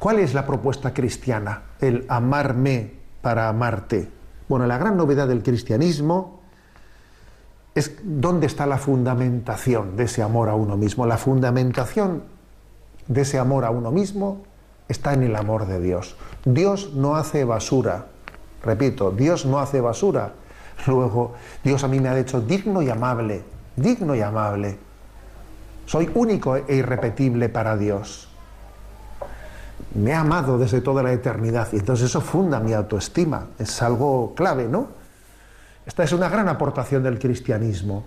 ¿Cuál es la propuesta cristiana? El amarme para amarte. Bueno, la gran novedad del cristianismo es dónde está la fundamentación de ese amor a uno mismo. La fundamentación de ese amor a uno mismo está en el amor de Dios. Dios no hace basura. Repito, Dios no hace basura. Luego, Dios a mí me ha hecho digno y amable, digno y amable. Soy único e irrepetible para Dios. Me ha amado desde toda la eternidad y entonces eso funda mi autoestima. Es algo clave, ¿no? Esta es una gran aportación del cristianismo.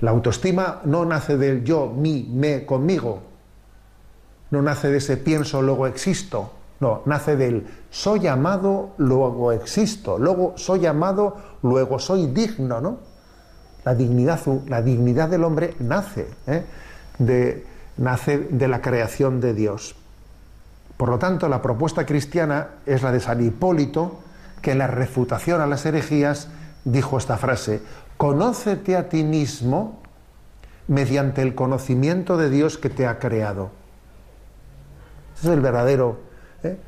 La autoestima no nace del yo, mi, me, conmigo. No nace de ese pienso, luego existo. No, nace del soy amado, luego existo. Luego soy amado, luego soy digno, ¿no? La dignidad, la dignidad del hombre nace, ¿eh? de, nace de la creación de Dios. Por lo tanto, la propuesta cristiana es la de San Hipólito, que en la refutación a las herejías dijo esta frase, conócete a ti mismo mediante el conocimiento de Dios que te ha creado. Ese es el verdadero ¿eh?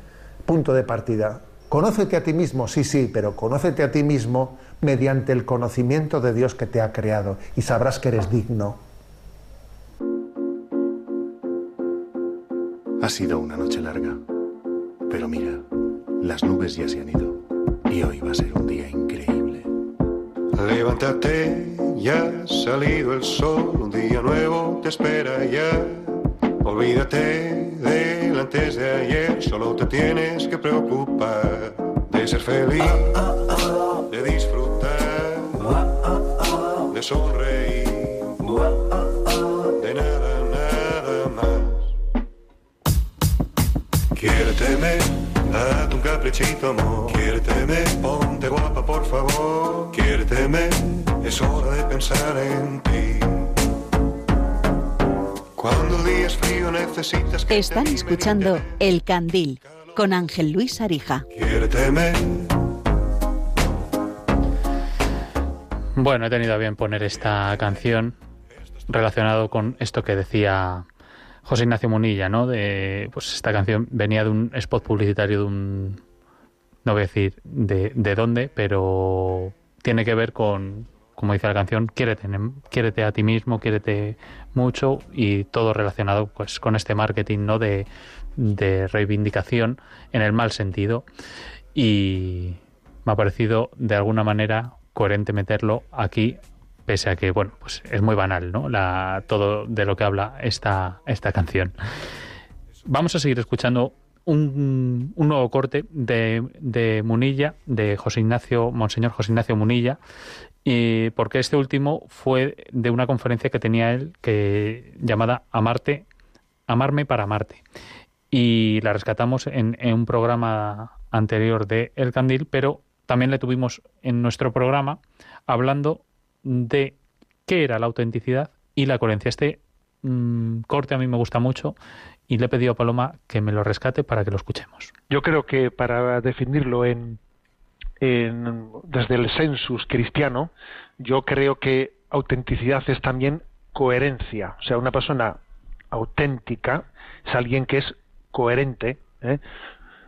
punto de partida. Conócete a ti mismo, sí, sí, pero conócete a ti mismo mediante el conocimiento de Dios que te ha creado y sabrás que eres digno. Ha sido una noche larga, pero mira, las nubes ya se han ido y hoy va a ser un día increíble. Levántate, ya ha salido el sol, un día nuevo te espera ya. Olvídate del antes de ayer, solo te tienes que preocupar de ser feliz, de disfrutar, de sonreír. De nada, nada más. Quiérteme, date un caprichito, amor. Quiérteme, ponte guapa, por favor. Quiérteme, es hora de pensar en ti. Cuando el día es frío necesitas que Están escuchando El Candil con Ángel Luis Arija. Quiérteme. Bueno, he tenido a bien poner esta canción relacionado con esto que decía José Ignacio Munilla, ¿no? De, pues esta canción venía de un spot publicitario de un, no voy a decir de, de dónde, pero tiene que ver con, como dice la canción, quiérete, quiérete a ti mismo, quiérete mucho y todo relacionado pues con este marketing, ¿no? De, de reivindicación en el mal sentido y me ha parecido de alguna manera coherente meterlo aquí pese a que bueno pues es muy banal no la todo de lo que habla esta esta canción. Vamos a seguir escuchando un, nuevo corte de, de Munilla de José Ignacio Monseñor José Ignacio Munilla y porque este último fue de una conferencia que tenía él que llamada Amarte Amarme para amarte. Y la rescatamos en, en un programa anterior de El Candil pero también le tuvimos en nuestro programa hablando de qué era la autenticidad y la coherencia. Este mmm, corte a mí me gusta mucho y le he pedido a Paloma que me lo rescate para que lo escuchemos. Yo creo que para definirlo en, en, desde el census cristiano, yo creo que autenticidad es también coherencia. O sea, una persona auténtica es alguien que es coherente. ¿eh?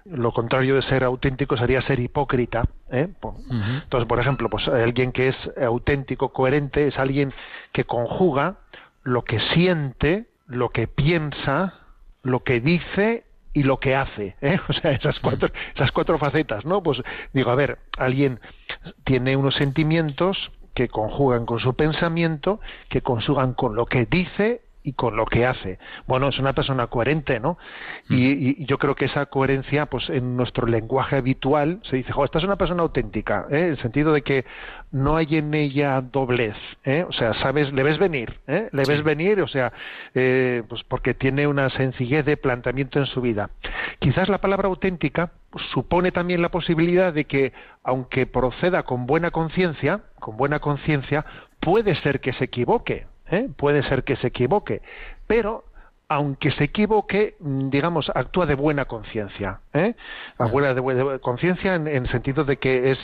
Lo contrario de ser auténtico sería ser hipócrita. ¿eh? Entonces, por ejemplo, pues alguien que es auténtico, coherente, es alguien que conjuga lo que siente, lo que piensa, lo que dice y lo que hace, ¿eh? o sea, esas cuatro, esas cuatro facetas, ¿no? Pues digo, a ver, alguien tiene unos sentimientos que conjugan con su pensamiento, que conjugan con lo que dice y con lo que hace. Bueno, es una persona coherente, ¿no? Y, y, yo creo que esa coherencia, pues en nuestro lenguaje habitual se dice, jo, esta es una persona auténtica, ¿eh? en el sentido de que no hay en ella doblez, ¿eh? O sea, sabes, le ves venir, ¿eh? Le ves venir, o sea, eh, pues porque tiene una sencillez de planteamiento en su vida. Quizás la palabra auténtica supone también la posibilidad de que, aunque proceda con buena conciencia, con buena conciencia, puede ser que se equivoque, ¿eh? puede ser que se equivoque, pero aunque se equivoque, digamos, actúa de buena conciencia, ¿eh? buena de, de conciencia en, el sentido de que es,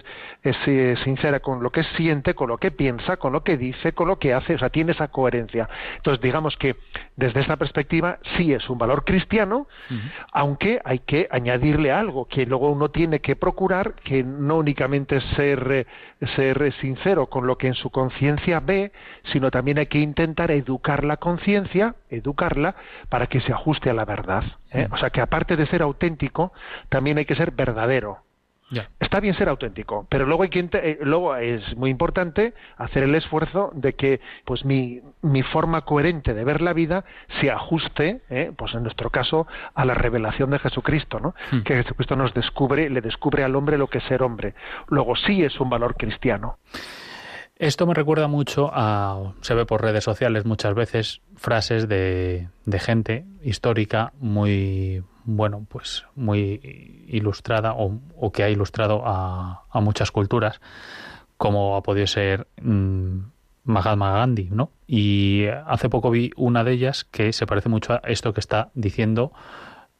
es eh, sincera con lo que siente, con lo que piensa, con lo que dice, con lo que hace, o sea, tiene esa coherencia. Entonces, digamos que desde esta perspectiva sí es un valor cristiano, uh -huh. aunque hay que añadirle algo que luego uno tiene que procurar, que no únicamente ser, ser sincero con lo que en su conciencia ve, sino también hay que intentar educar la conciencia, educarla, para que se ajuste a la verdad. ¿eh? O sea que aparte de ser auténtico, también hay que ser verdadero. Yeah. Está bien ser auténtico, pero luego hay que eh, luego es muy importante hacer el esfuerzo de que pues mi, mi forma coherente de ver la vida se ajuste, ¿eh? pues en nuestro caso a la revelación de Jesucristo, ¿no? Hmm. Que Jesucristo nos descubre, le descubre al hombre lo que es ser hombre. Luego sí es un valor cristiano. Esto me recuerda mucho a, se ve por redes sociales muchas veces, frases de, gente histórica muy, bueno, pues muy ilustrada o, que ha ilustrado a, a, muchas culturas, como ha podido ser mmm, Mahatma Gandhi, ¿no? Y hace poco vi una de ellas que se parece mucho a esto que está diciendo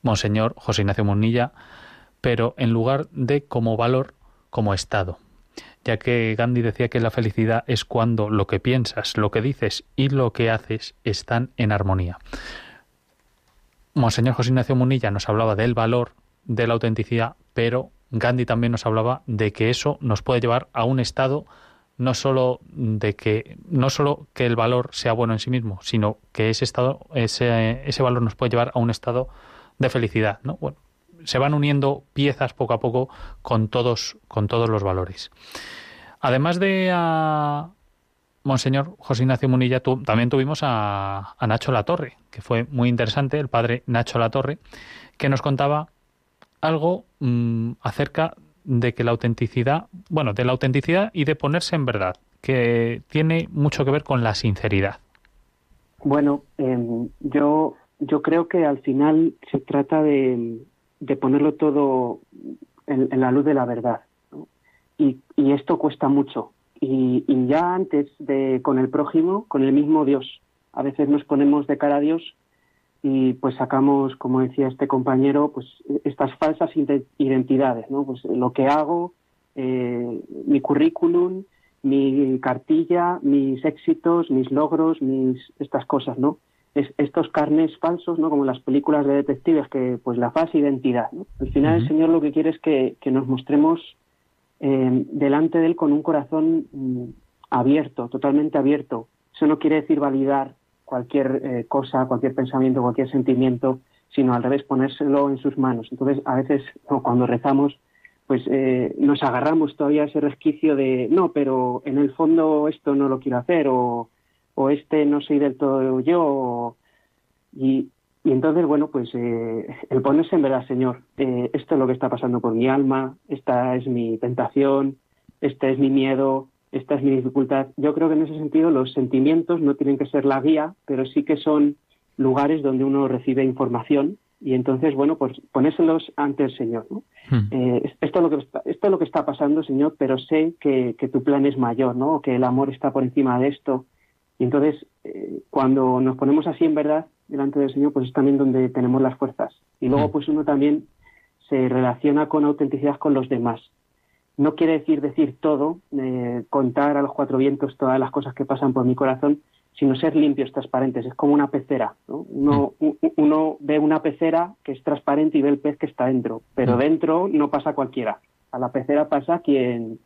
Monseñor José Ignacio Monilla, pero en lugar de como valor, como estado ya que Gandhi decía que la felicidad es cuando lo que piensas, lo que dices y lo que haces están en armonía. Monseñor José Ignacio Munilla nos hablaba del valor de la autenticidad, pero Gandhi también nos hablaba de que eso nos puede llevar a un estado no solo de que no solo que el valor sea bueno en sí mismo, sino que ese estado ese, ese valor nos puede llevar a un estado de felicidad, ¿no? Bueno, se van uniendo piezas poco a poco con todos con todos los valores. Además de a Monseñor José Ignacio Munilla, también tuvimos a, a, Nacho Latorre, que fue muy interesante, el padre Nacho Latorre, que nos contaba algo mmm, acerca de que la autenticidad, bueno, de la autenticidad y de ponerse en verdad, que tiene mucho que ver con la sinceridad. Bueno, em, yo, yo creo que al final se trata de, de ponerlo todo en, la luz de la verdad. Y, y, esto cuesta mucho. Y, ya antes de con el prójimo, con el mismo Dios. A veces nos ponemos de cara a Dios y pues sacamos, como decía este compañero, pues estas falsas identidades, ¿no? Pues lo que hago, eh, mi currículum, mi cartilla, mis éxitos, mis logros, mis estas cosas, ¿no? Estos carnes falsos, ¿no? Como las películas de detectives, que pues la falsa identidad, ¿no? Al final el Señor lo que quiere es que, nos mostremos eh, delante de Él con un corazón mm, abierto, totalmente abierto. Eso no quiere decir validar cualquier eh, cosa, cualquier pensamiento, cualquier sentimiento, sino al revés, ponérselo en sus manos. Entonces, a veces, cuando rezamos, pues eh, nos agarramos todavía a ese resquicio de, no, pero en el fondo esto no lo quiero hacer, o, o este no soy del todo yo, y, y, entonces, bueno, pues eh, el ponerse en verdad, Señor, eh, esto es lo que está pasando por mi alma, esta es mi tentación, este es mi miedo, esta es mi dificultad. Yo creo que en ese sentido los sentimientos no tienen que ser la guía, pero sí que son lugares donde uno recibe información y entonces, bueno, pues ponérselos ante el Señor. ¿no? Hmm. Eh, esto, es lo que está, esto es lo que está pasando, Señor, pero sé que, que, tu plan es mayor, ¿no? que el amor está por encima de esto. Y entonces, eh, cuando nos ponemos así en verdad delante del Señor, pues es también donde tenemos las fuerzas. Y luego, hmm. pues uno también se relaciona con autenticidad con los demás. No quiere decir decir todo, eh, contar a los cuatro vientos todas las cosas que pasan por mi corazón, sino ser limpios, transparentes. Es como una pecera. ¿no? Uno, mm. uno, ve una pecera que es transparente y ve el pez que está dentro, pero mm. dentro no pasa cualquiera. A la pecera pasa quien,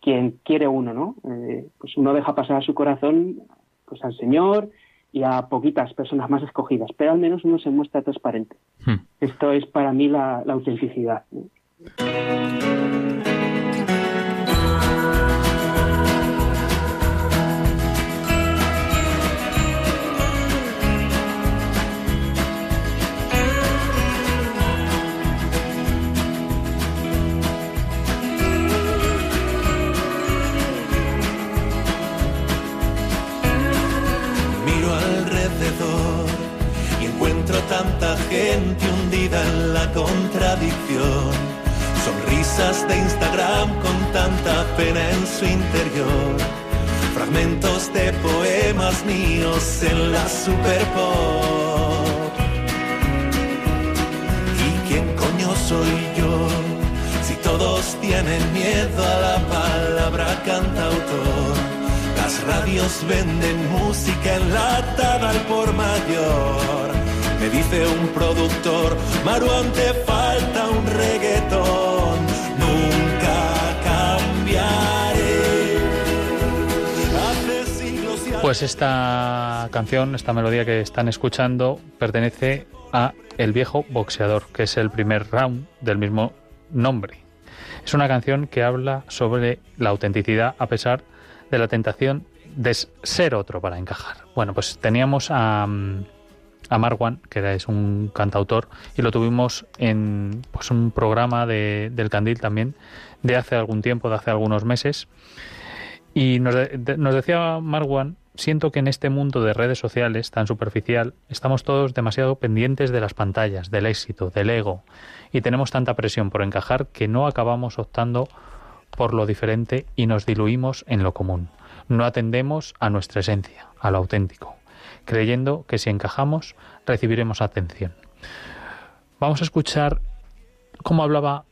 quien quiere uno, ¿no? Eh, pues uno deja pasar a su corazón pues al Señor y a poquitas personas más escogidas, pero al menos uno se muestra transparente. Mm. Esto es para mí la, la autenticidad. Gente hundida en la contradicción. Sonrisas de Instagram con tanta pena en su interior. Fragmentos de poemas míos en la superpop. ¿Y quién coño soy yo? Si todos tienen miedo a la palabra cantautor. Las radios venden música enlatada al por mayor dice un productor, Maruán te falta un reggaetón, nunca cambiaré. Pues esta canción, esta melodía que están escuchando, pertenece a El viejo boxeador, que es el primer round del mismo nombre. Es una canción que habla sobre la autenticidad a pesar de la tentación de ser otro para encajar. Bueno, pues teníamos a, mm, a Marwan, que es un cantautor, y lo tuvimos en pues, un programa de, del Candil también, de hace algún tiempo, de hace algunos meses. Y nos, nos decía Marwan, siento que en este mundo de redes sociales tan superficial estamos todos demasiado pendientes de las pantallas, del éxito, del ego, y tenemos tanta presión por encajar que no acabamos optando por lo diferente y nos diluimos en lo común. No atendemos a nuestra esencia, a lo auténtico creyendo que si encajamos recibiremos atención. Vamos a escuchar cómo hablaba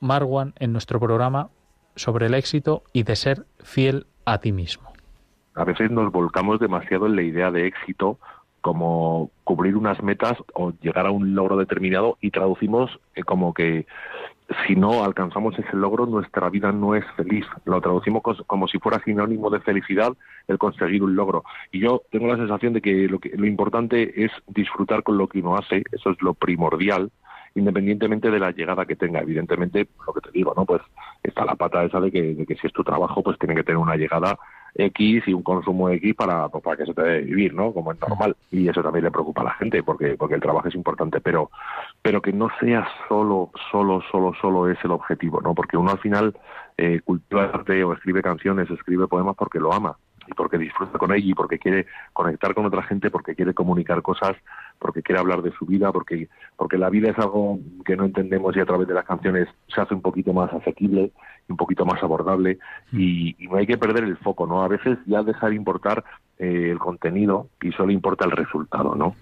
Marwan en nuestro programa sobre el éxito y de ser fiel a ti mismo. A veces nos volcamos demasiado en la idea de éxito como cubrir unas metas o llegar a un logro determinado y traducimos eh, como que si no alcanzamos ese logro, nuestra vida no es feliz. Lo traducimos como si fuera sinónimo de felicidad el conseguir un logro. Y yo tengo la sensación de que lo, que, lo importante es disfrutar con lo que uno hace, eso es lo primordial, independientemente de la llegada que tenga. Evidentemente, lo que te digo, ¿no? Pues está la pata esa de que, de que si es tu trabajo, pues tiene que tener una llegada X y un consumo X para, pues, para que se te dé vivir, ¿no? Como es normal. Y eso también le preocupa a la gente porque, porque el trabajo es importante, pero, pero que no sea solo, solo, solo, solo es el objetivo, ¿no? Porque uno al final eh, cultiva arte o escribe canciones, escribe poemas porque lo ama y porque disfruta con ella y porque quiere conectar con otra gente, porque quiere comunicar cosas, porque quiere hablar de su vida, porque, porque la vida es algo que no entendemos y a través de las canciones se hace un poquito más asequible un poquito más abordable y, y no hay que perder el foco, ¿no? A veces ya dejar importar eh, el contenido y solo importa el resultado, ¿no?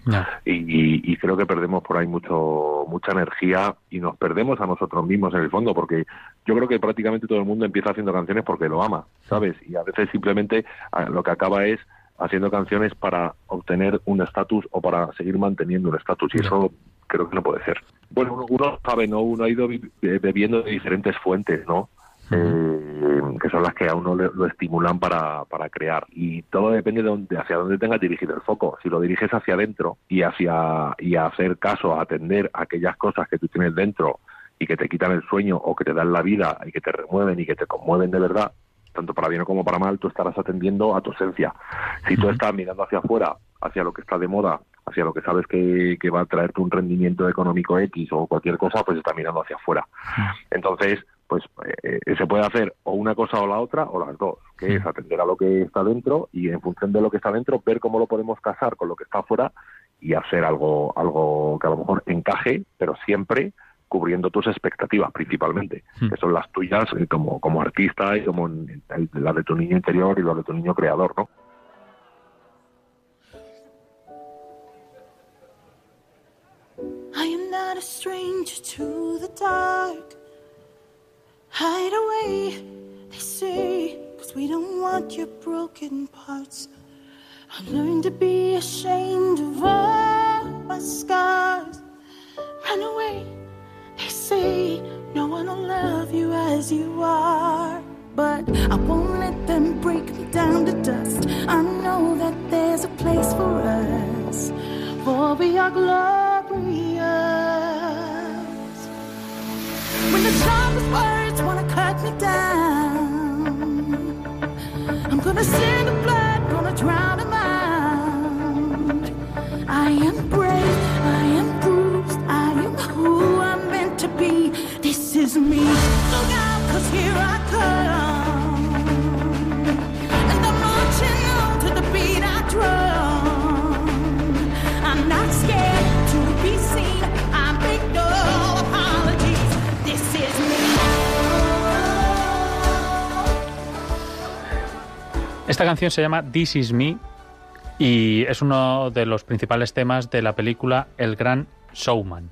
Y, y- y creo que perdemos por ahí mucho mucha energía y nos perdemos a nosotros mismos en el fondo, porque yo creo que prácticamente todo el mundo empieza haciendo canciones porque lo ama, ¿sabes? Y a veces simplemente ah, lo que acaba es haciendo canciones para obtener un estatus o para seguir manteniendo un estatus y eso creo que no puede ser. Bueno, uno, uno sabe, ¿no? Uno ha ido eh, bebiendo de diferentes fuentes, ¿no? Eh, que son las que a uno le- lo estimulan para, para crear y todo depende de dónde, hacia dónde tengas dirigido el foco si lo diriges hacia adentro y hacia y a hacer caso a atender a aquellas cosas que tú tienes dentro y que te quitan el sueño o que te dan la vida y que te remueven y que te conmueven de verdad tanto para bien como para mal, tú estarás atendiendo a tu esencia. Si tú estás mirando hacia afuera, hacia lo que está de moda, hacia lo que sabes que, que va a traerte un rendimiento económico X o cualquier cosa, pues estás mirando hacia afuera. Entonces, pues eh, se puede hacer o una cosa o la otra o las dos, que es atender a lo que está dentro y en función de lo que está dentro ver cómo lo podemos casar con lo que está afuera y hacer algo algo que a lo mejor encaje, pero siempre cubriendo tus expectativas principalmente, que son las tuyas eh, como, como artista y como las de tu niño interior y las de tu niño creador, ¿no? I am not a stranger to the dark. Hide away, they say, cause we don't want your broken parts. I learned to be ashamed of all my scars. Run away, say, no one will love you as you are. But I won't let them break me down to dust. I know that there's a place for us, for we are glorious. When the sharpest words wanna cut me down, I'm gonna send the blood, Esta canción se llama This Is Me y es uno de los principales temas de la película El Gran Showman,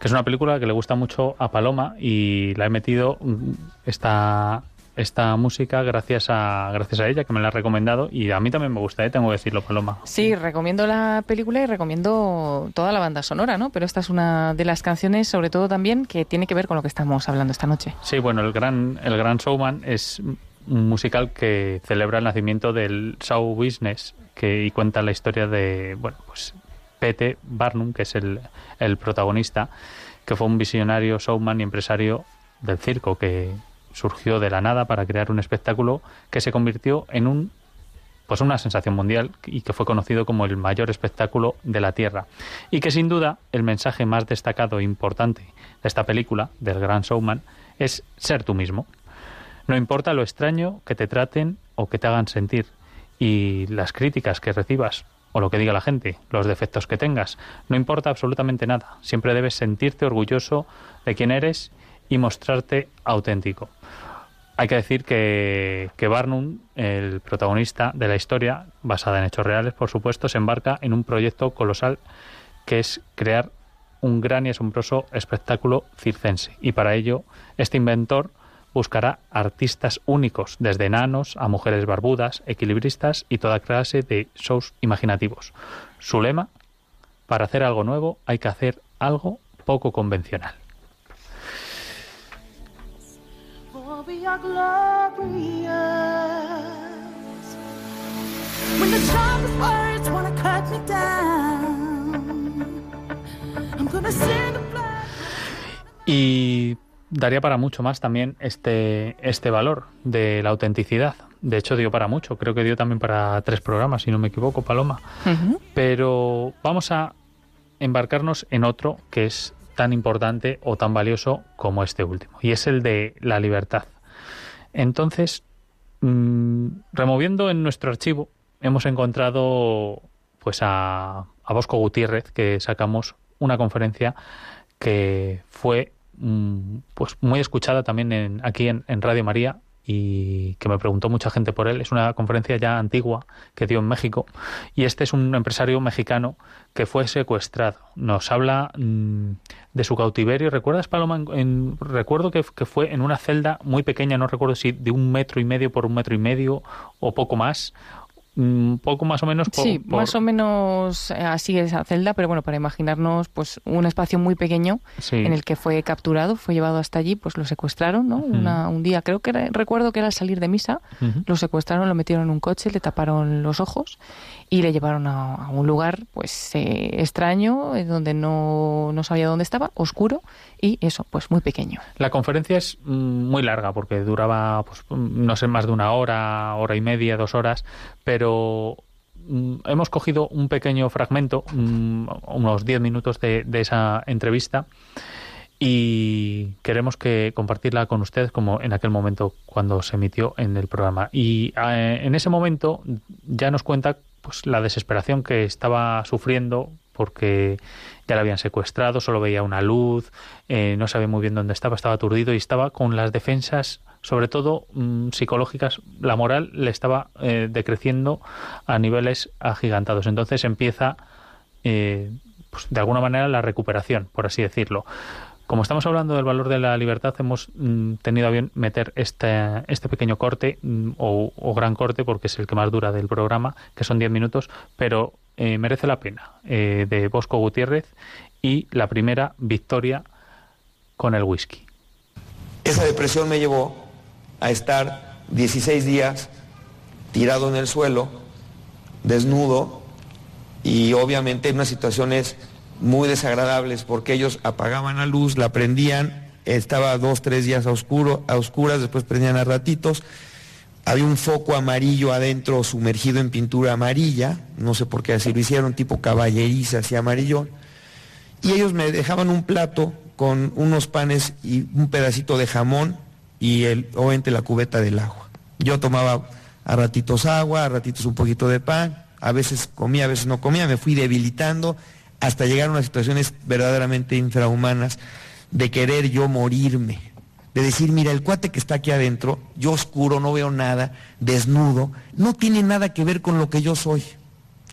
que es una película que le gusta mucho a Paloma y la he metido mm, esta, esta música gracias a, gracias a ella, que me la ha recomendado y a mí también me gusta, ¿eh? tengo que decirlo, Paloma. Sí, recomiendo la película y recomiendo toda la banda sonora, ¿no? Pero esta es una de las canciones, sobre todo también, que tiene que ver con lo que estamos hablando esta noche. Sí, bueno, el gran, el gran Showman es un musical que celebra el nacimiento del show business que, y cuenta la historia de, bueno, pues Pete Barnum, que es el, protagonista, que fue un visionario showman y empresario del circo que surgió de la nada para crear un espectáculo que se convirtió en un pues una sensación mundial y que fue conocido como el mayor espectáculo de la Tierra. Y que sin duda el mensaje más destacado e importante de esta película, del Gran Showman, es ser tú mismo. No importa lo extraño que te traten o que te hagan sentir y las críticas que recibas o lo que diga la gente, los defectos que tengas, no importa absolutamente nada. Siempre debes sentirte orgulloso de quién eres y mostrarte auténtico. Hay que decir que, que Barnum, el protagonista de la historia, basada en hechos reales, por supuesto, se embarca en un proyecto colosal que es crear un gran y asombroso espectáculo circense. Y para ello, este inventor buscará artistas únicos, desde enanos a mujeres barbudas, equilibristas y toda clase de shows imaginativos. Su lema, para hacer algo nuevo hay que hacer algo poco convencional. Y daría para mucho más también este, este valor de la autenticidad. De hecho, dio para mucho. Creo que dio también para tres programas, si no me equivoco, Paloma. Pero vamos a embarcarnos en otro que es tan importante o tan valioso como este último, y es el de la libertad. Entonces, mm, removiendo en nuestro archivo, hemos encontrado pues a, a Bosco Gutiérrez, que sacamos una conferencia que fue pues muy escuchada también en, aquí en, Radio María y que me preguntó mucha gente por él. Es una conferencia ya antigua que dio en México y este es un empresario mexicano que fue secuestrado. Nos habla mm, de su cautiverio. ¿Recuerdas, Paloma? En, recuerdo que fue en una celda muy pequeña, no recuerdo si de un metro y medio por un metro y medio o poco más. Mm, poco más o menos por, Sí, por- más o menos eh, así esa celda, pero bueno, para imaginarnos pues un espacio muy pequeño Sí. en el que fue capturado, fue llevado hasta allí, pues lo secuestraron, ¿no? Ujú. Una- un día, creo que era- recuerdo que era al salir de misa, Ujú. lo secuestraron, lo metieron en un coche, le taparon los ojos y le llevaron a, a un lugar pues eh, extraño, eh, donde no, no sabía dónde estaba, oscuro y eso, pues muy pequeño. La conferencia es mm, muy larga porque duraba, pues, mm, no sé, más de una hora, hora y media, dos horas, pero mm, hemos cogido un pequeño fragmento, mm, unos diez minutos de, de esa entrevista y queremos que compartirla con ustedes como en aquel momento cuando se emitió en el programa. Y eh, en ese momento ya nos cuenta pues la desesperación que estaba sufriendo porque ya la habían secuestrado, solo veía una luz, eh, no sabía muy bien dónde estaba, estaba aturdido y estaba con las defensas, sobre todo mm, psicológicas, la moral le estaba eh, decreciendo a niveles agigantados. Entonces empieza, eh, pues, de alguna manera, la recuperación, por así decirlo. Como estamos hablando del valor de la libertad, hemos mm, tenido a bien meter este, este pequeño corte mm, o, gran corte, porque es el que más dura del programa, que son 10 minutos, pero eh, merece la pena, eh, de Bosco Gutiérrez y la primera victoria con el whisky. Esa depresión me llevó a estar 16 días tirado en el suelo, desnudo y obviamente en unas situaciones muy desagradables porque ellos apagaban la luz, la prendían, estaba dos, tres días a, oscuro, a oscuras, después prendían a ratitos. Había un foco amarillo adentro sumergido en pintura amarilla, no sé por qué así lo hicieron, tipo caballeriza, así amarillo. Y ellos me dejaban un plato con unos panes y un pedacito de jamón y el, obviamente la cubeta del agua. Yo tomaba a ratitos agua, a ratitos un poquito de pan, a veces comía, a veces no comía, me fui debilitando hasta llegar a unas situaciones verdaderamente infrahumanas de querer yo morirme, de decir, mira, el cuate que está aquí adentro, yo oscuro, no veo nada, desnudo, no tiene nada que ver con lo que yo soy.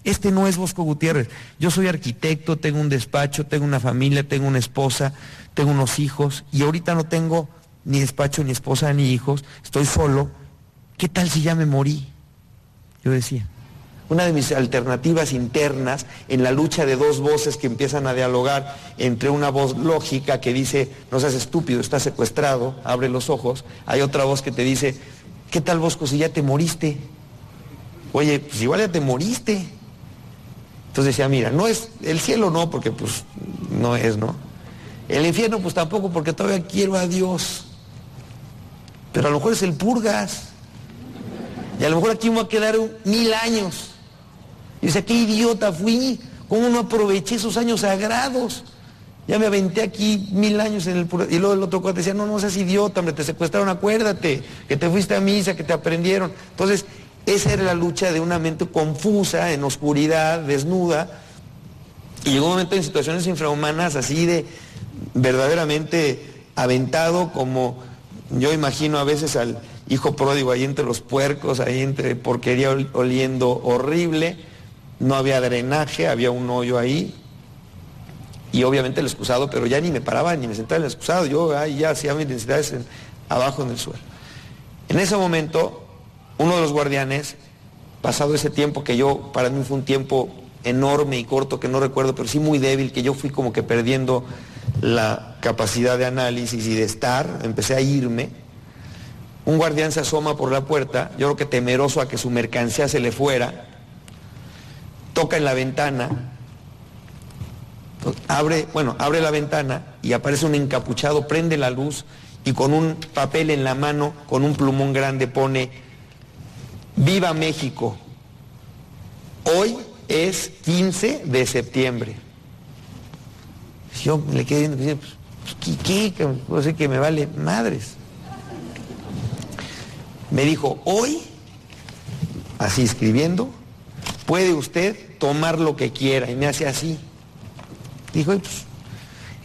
Este no es Bosco Gutiérrez. Yo soy arquitecto, tengo un despacho, tengo una familia, tengo una esposa, tengo unos hijos y ahorita no tengo ni despacho, ni esposa, ni hijos, estoy solo. ¿Qué tal si ya me morí? Yo decía. Una de mis alternativas internas en la lucha de dos voces que empiezan a dialogar entre una voz lógica que dice, no seas estúpido, estás secuestrado, abre los ojos. Hay otra voz que te dice, ¿qué tal Bosco si ya te moriste? Oye, pues igual ya te moriste. Entonces decía, mira, no es el cielo no, porque pues no es, ¿no? El infierno pues tampoco, porque todavía quiero a Dios. Pero a lo mejor es el purgas. Y a lo mejor aquí me va a quedar mil años. Y dice, qué idiota fui, ¿cómo no aproveché esos años sagrados? Ya me aventé aquí mil años en el purga- Y luego el otro cuate decía, no, no seas idiota, hombre, te secuestraron, acuérdate, que te fuiste a misa, que te aprendieron. Entonces, esa era la lucha de una mente confusa, en oscuridad, desnuda. Y llegó un momento en situaciones infrahumanas así de verdaderamente aventado como yo imagino a veces al hijo pródigo ahí entre los puercos, ahí entre porquería ol- oliendo horrible, no había drenaje, había un hoyo ahí. Y obviamente el excusado, pero ya ni me paraba ni me sentaba en el excusado, yo ahí ya hacía mis necesidades abajo en el suelo. En ese momento, uno de los guardianes, pasado ese tiempo que yo, para mí fue un tiempo enorme y corto que no recuerdo, pero sí muy débil, que yo fui como que perdiendo la capacidad de análisis y de estar, empecé a irme. Un guardián se asoma por la puerta, yo creo que temeroso a que su mercancía se le fuera, toca en la ventana, abre, bueno, abre la ventana y aparece un encapuchado, prende la luz y con un papel en la mano, con un plumón grande pone, Viva México. Hoy es 15 de septiembre. Yo le quedé viendo, pues, ¿qué? qué? Pues, que me vale madres. me dijo, hoy, así escribiendo, puede usted tomar lo que quiera. Y me hace así. Dijo, "Y, pues,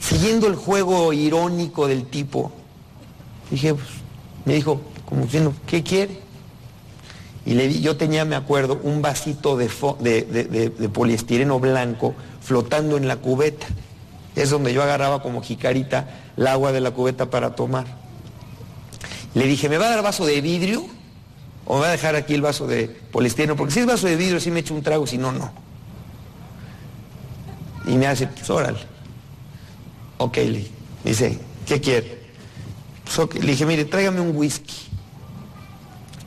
siguiendo el juego irónico del tipo, dije, pues, me dijo, como diciendo, ¿qué quiere? Y le di, yo tenía, me acuerdo, un vasito de poliestireno blanco flotando en la cubeta. Es donde yo agarraba como jicarita el agua de la cubeta para tomar. Le dije, ¿me va a dar vaso de vidrio? ¿O me va a dejar aquí el vaso de poliestireno? Porque si es vaso de vidrio, sí me echo un trago, si no, no. Y me hace, pues órale. Ok, le dice, ¿qué quiere? Pues. Le dije, mire, tráigame un whisky.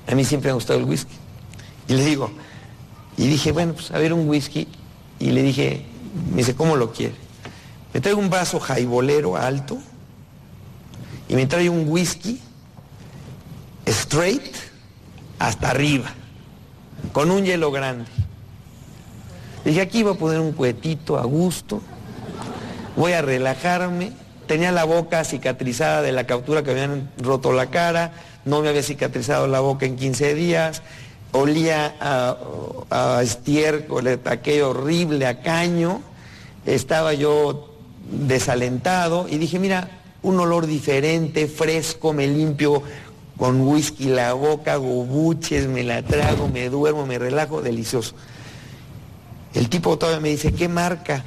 A mí siempre me ha gustado el whisky. Y le digo, y dije, bueno, pues a ver un whisky. Y le dije, me dice, ¿cómo lo quiere? Me trae un vaso jaibolero alto y me trae un whisky straight hasta arriba, con un hielo grande. Dije, aquí voy a poner un cuetito a gusto, voy a relajarme. Tenía la boca cicatrizada de la captura que me habían roto la cara, no me había cicatrizado la boca en 15 días, olía a, a estiércol, aquello horrible, a caño. Estaba yo desalentado y dije, mira, un olor diferente, fresco, me limpio con whisky la boca, hago buches, me la trago, me duermo, me relajo, delicioso. El tipo todavía me dice, ¿qué marca?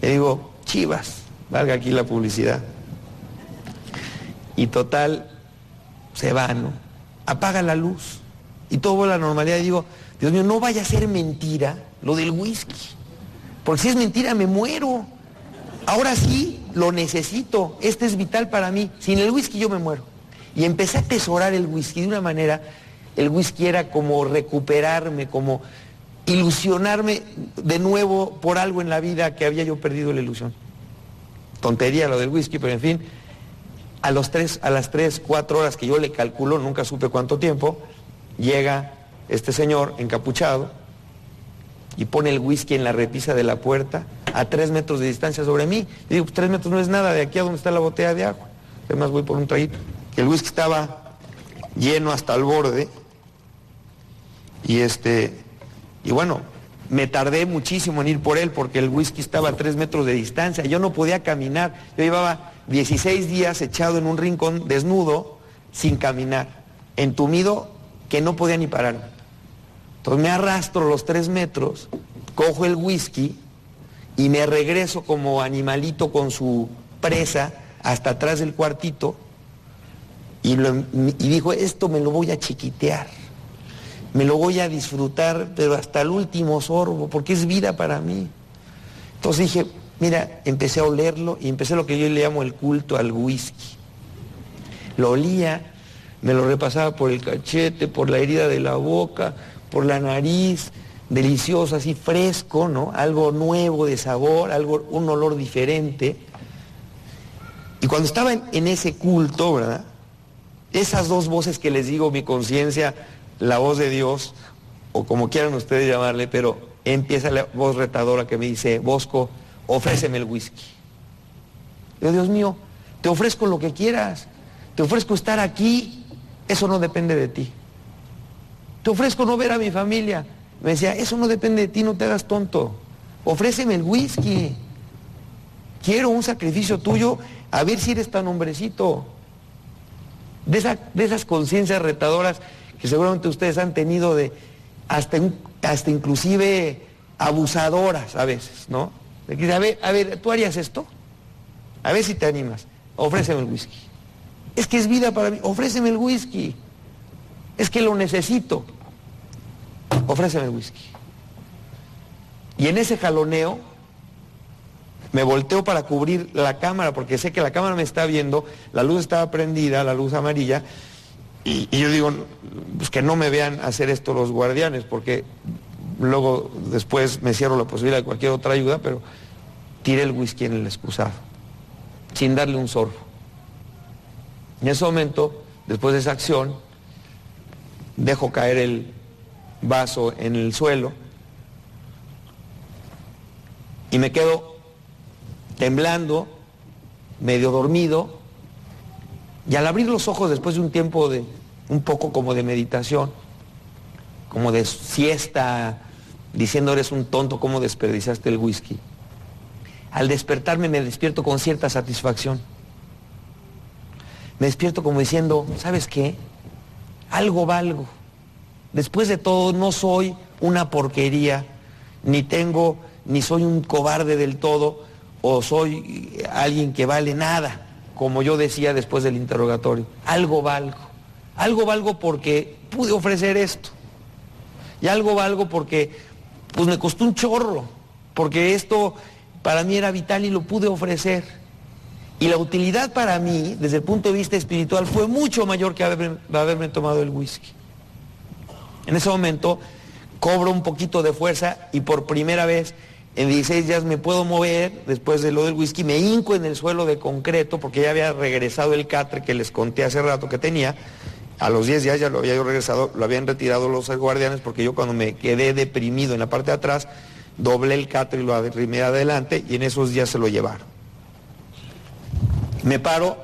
Le digo, Chivas, valga aquí la publicidad. Y total, se va, ¿no? Apaga la luz. Y todo la normalidad. Y digo, Dios mío, no vaya a ser mentira lo del whisky. Porque si es mentira, me muero. Ahora sí, lo necesito. Este es vital para mí. Sin el whisky yo me muero. Y empecé a atesorar el whisky de una manera, el whisky era como recuperarme, como ilusionarme de nuevo por algo en la vida que había yo perdido la ilusión. Tontería lo del whisky, pero en fin, a, los tres, a las 3, 4 horas que yo le calculo, nunca supe cuánto tiempo, llega este señor encapuchado y pone el whisky en la repisa de la puerta a tres metros de distancia sobre mí. Y digo, pues tres metros no es nada de aquí a donde está la botella de agua. Además voy por un traguito. El whisky estaba lleno hasta el borde. Y este, y bueno, me tardé muchísimo en ir por él porque el whisky estaba a tres metros de distancia. Yo no podía caminar. Yo llevaba 16 días echado en un rincón desnudo, sin caminar, entumido, que no podía ni pararme. Entonces me arrastro los tres metros, cojo el whisky y me regreso como animalito con su presa hasta atrás del cuartito y, dijo, esto me lo voy a chiquitear, me lo voy a disfrutar, pero hasta el último sorbo, porque es vida para mí. Entonces dije, mira, empecé a olerlo y empecé lo que yo le llamo el culto al whisky. Lo olía, me lo repasaba por el cachete, por la herida de la boca, por la nariz, delicioso, así fresco, ¿no? Algo nuevo de sabor, algo, un olor diferente. Y cuando estaba en, en ese culto, ¿verdad? Esas dos voces que les digo, mi conciencia, la voz de Dios, o como quieran ustedes llamarle, pero empieza la voz retadora que me dice, Bosco, ofréceme el whisky. Yo, Dios mío, te ofrezco lo que quieras, te ofrezco estar aquí, eso no depende de ti. Te ofrezco no ver a mi familia. Me decía, eso no depende de ti, no te hagas tonto. Ofréceme el whisky. Quiero un sacrificio tuyo, a ver si eres tan hombrecito. De, esa- de esas conciencias retadoras que seguramente ustedes han tenido de hasta, hasta inclusive abusadoras a veces, ¿no? A ver, a ver, ¿tú harías esto? A ver si te animas. Ofréceme el whisky. Es que es vida para mí. Ofréceme el whisky. Es que lo necesito. Ofréceme whisky. Y en ese jaloneo me volteo para cubrir la cámara porque sé que la cámara me está viendo, la luz estaba prendida, la luz amarilla, y, y yo digo, pues que no me vean hacer esto los guardianes, porque luego después me cierro la posibilidad de cualquier otra ayuda, pero tiré el whisky en el excusado, sin darle un sorbo. En ese momento, después de esa acción, dejo caer el vaso en el suelo y me quedo temblando, medio dormido, y al abrir los ojos después de un tiempo de un poco como de meditación, como de siesta, diciendo eres un tonto, ¿cómo desperdiciaste el whisky? Al despertarme me despierto con cierta satisfacción. Me despierto como diciendo, ¿sabes qué? Algo valgo. Después de todo, no soy una porquería, ni tengo, ni soy un cobarde del todo, o soy alguien que vale nada, como yo decía después del interrogatorio. Algo valgo. Algo valgo porque pude ofrecer esto. Y algo valgo porque pues me costó un chorro, porque esto para mí era vital y lo pude ofrecer. Y la utilidad para mí, desde el punto de vista espiritual, fue mucho mayor que haberme, tomado el whisky. En ese momento cobro un poquito de fuerza y por primera vez en 16 días me puedo mover después de lo del whisky, me hinco en el suelo de concreto porque ya había regresado el catre que les conté hace rato que tenía. A los 10 días ya lo había yo regresado, lo habían retirado los guardianes porque yo cuando me quedé deprimido en la parte de atrás, doblé el catre y lo arrimé adelante y en esos días se lo llevaron. Me paro,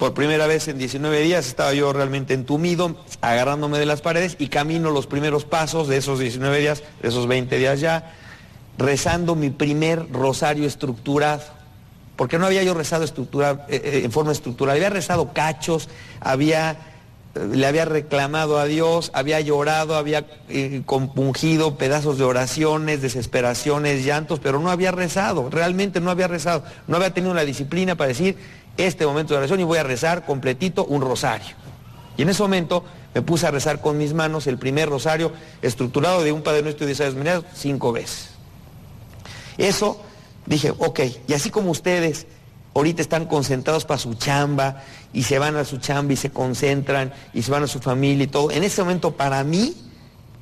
por primera vez en 19 días estaba yo realmente entumido, agarrándome de las paredes y camino los primeros pasos de esos 19 días, de esos 20 días ya, rezando mi primer rosario estructurado. Porque no había yo rezado eh, eh, en forma estructural, había rezado cachos, había le había reclamado a Dios, había llorado, había eh, compungido pedazos de oraciones, desesperaciones, llantos, pero no había rezado, realmente no había rezado, no había tenido la disciplina para decir este momento de oración y voy a rezar completito un rosario. Y en ese momento me puse a rezar con mis manos el primer rosario estructurado de un Padre Nuestro y de María cinco veces. Eso dije, ok, y así como ustedes ahorita están concentrados para su chamba y se van a su chamba y se concentran y se van a su familia y todo. En ese momento para mí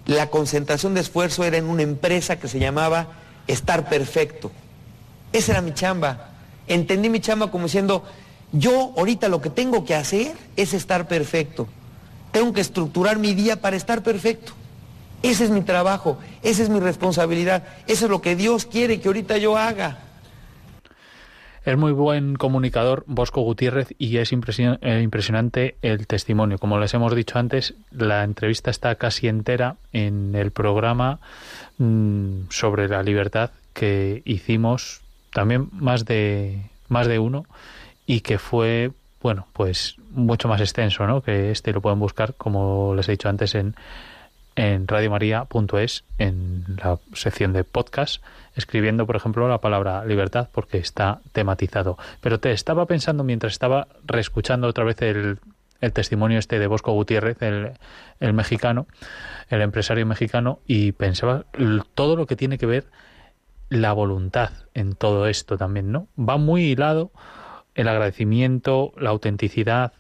la concentración de esfuerzo era en una empresa que se llamaba Estar Perfecto. Esa era mi chamba. Entendí mi chamba como diciendo, yo ahorita lo que tengo que hacer es estar perfecto. Tengo que estructurar mi día para estar perfecto. Ese es mi trabajo, esa es mi responsabilidad, eso es lo que Dios quiere que ahorita yo haga. Es muy buen comunicador Bosco Gutiérrez y es eh, impresionante el testimonio. Como les hemos dicho antes, la entrevista está casi entera en el programa mm, sobre la libertad que hicimos también más de más de uno y que fue bueno pues mucho más extenso ¿no? que este lo pueden buscar como les he dicho antes en en radiomaria.es en la sección de podcast escribiendo, por ejemplo, la palabra libertad porque está tematizado. Pero te estaba pensando mientras estaba reescuchando otra vez el, el testimonio este de Bosco Gutiérrez, el, el, mexicano, el empresario mexicano, y pensaba todo lo que tiene que ver la voluntad en todo esto también, ¿no? Va muy hilado el agradecimiento, la autenticidad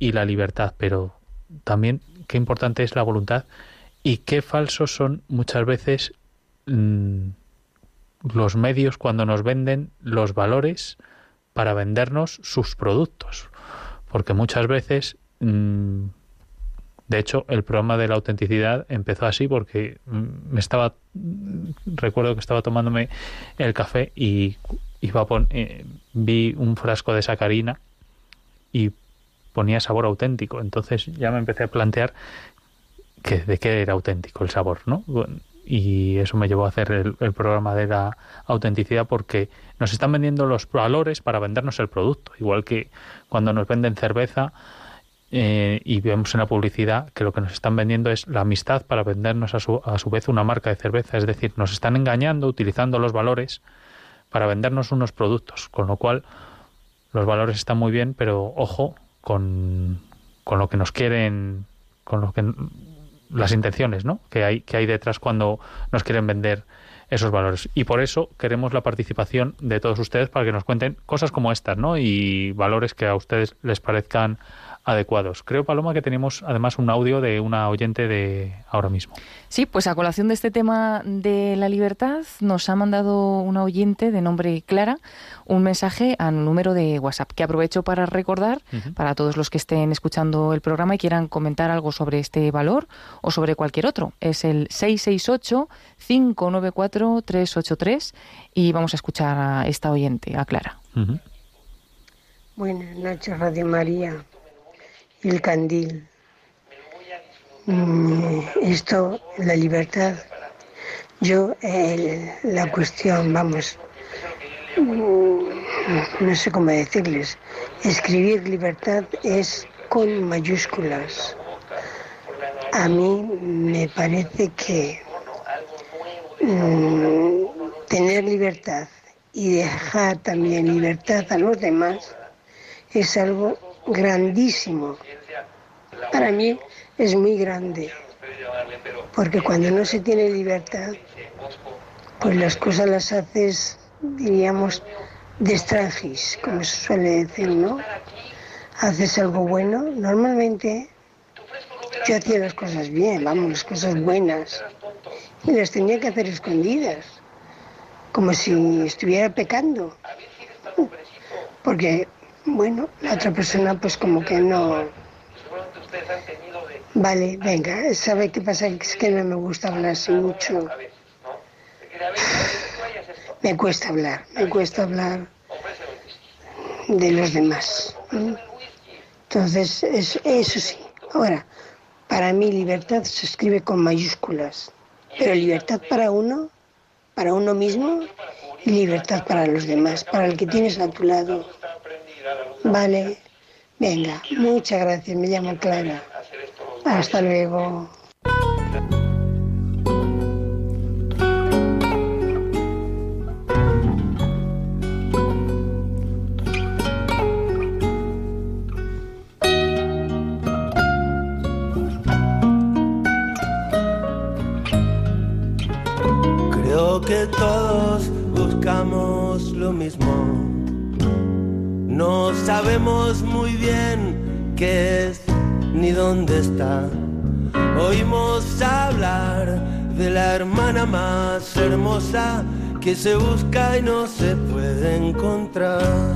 y la libertad, pero también qué importante es la voluntad y qué falsos son muchas veces mm, los medios cuando nos venden los valores para vendernos sus productos. Porque muchas veces, mm, de hecho, el programa de la autenticidad empezó así porque mm, me estaba, recuerdo que estaba tomándome el café y iba a eh, vi un frasco de sacarina y ponía sabor auténtico. Entonces ya me empecé a plantear que de qué era auténtico el sabor, ¿no? y eso me llevó a hacer el, programa de la autenticidad porque nos están vendiendo los valores para vendernos el producto, igual que cuando nos venden cerveza eh, y vemos en la publicidad que lo que nos están vendiendo es la amistad para vendernos a su, a su vez una marca de cerveza, es decir, nos están engañando utilizando los valores para vendernos unos productos, con lo cual los valores están muy bien, pero ojo con, con lo que nos quieren, con lo que las intenciones ¿no? que, hay, que hay detrás cuando nos quieren vender esos valores. Y por eso queremos la participación de todos ustedes para que nos cuenten cosas como estas ¿no? y valores que a ustedes les parezcan adecuados. Creo, Paloma, que tenemos además un audio de una oyente de ahora mismo. Sí, pues a colación de este tema de la libertad, nos ha mandado una oyente de nombre Clara un mensaje al número de WhatsApp, que aprovecho para recordar para todos los que estén escuchando el programa y quieran comentar algo sobre este valor o sobre cualquier otro. Es el 668-594-383 y vamos a escuchar a esta oyente, a Clara. Buenas noches, Radio María el candil. mm, esto, la libertad, yo, la cuestión, vamos, mm, no sé cómo decirles, escribir libertad es con mayúsculas. A mí me parece que mm, tener libertad y dejar también libertad a los demás es algo grandísimo. Para mí es muy grande, porque cuando no se tiene libertad, pues las cosas las haces, diríamos, de extranjis, como se suele decir, ¿no? Haces algo bueno, normalmente yo hacía las cosas bien, vamos, las cosas buenas, y las tenía que hacer escondidas, como si estuviera pecando, porque, bueno, la otra persona pues como que no Vale, venga, ¿sabe qué pasa? Es que no me gusta hablar así mucho. Me cuesta hablar, me cuesta hablar de los demás. Entonces, eso, sí. Ahora, para mí libertad se escribe con mayúsculas, pero libertad para uno, para uno mismo y libertad para los demás, para el que tienes a tu lado. Vale, venga, muchas gracias, me llamo Clara. Hasta luego. Que todos No sabemos muy bien qué es ni dónde está. Oímos hablar de la hermana más hermosa que se busca y no se puede encontrar.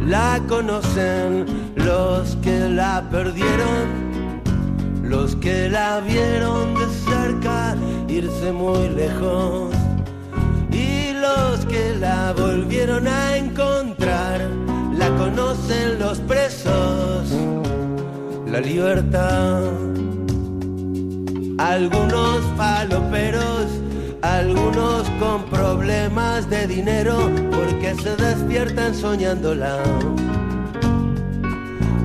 La conocen los que la perdieron, los que la vieron de cerca irse muy lejos que la volvieron a encontrar. La conocen los presos la libertad. Algunos faloperos, algunos con problemas de dinero porque se despiertan soñándola.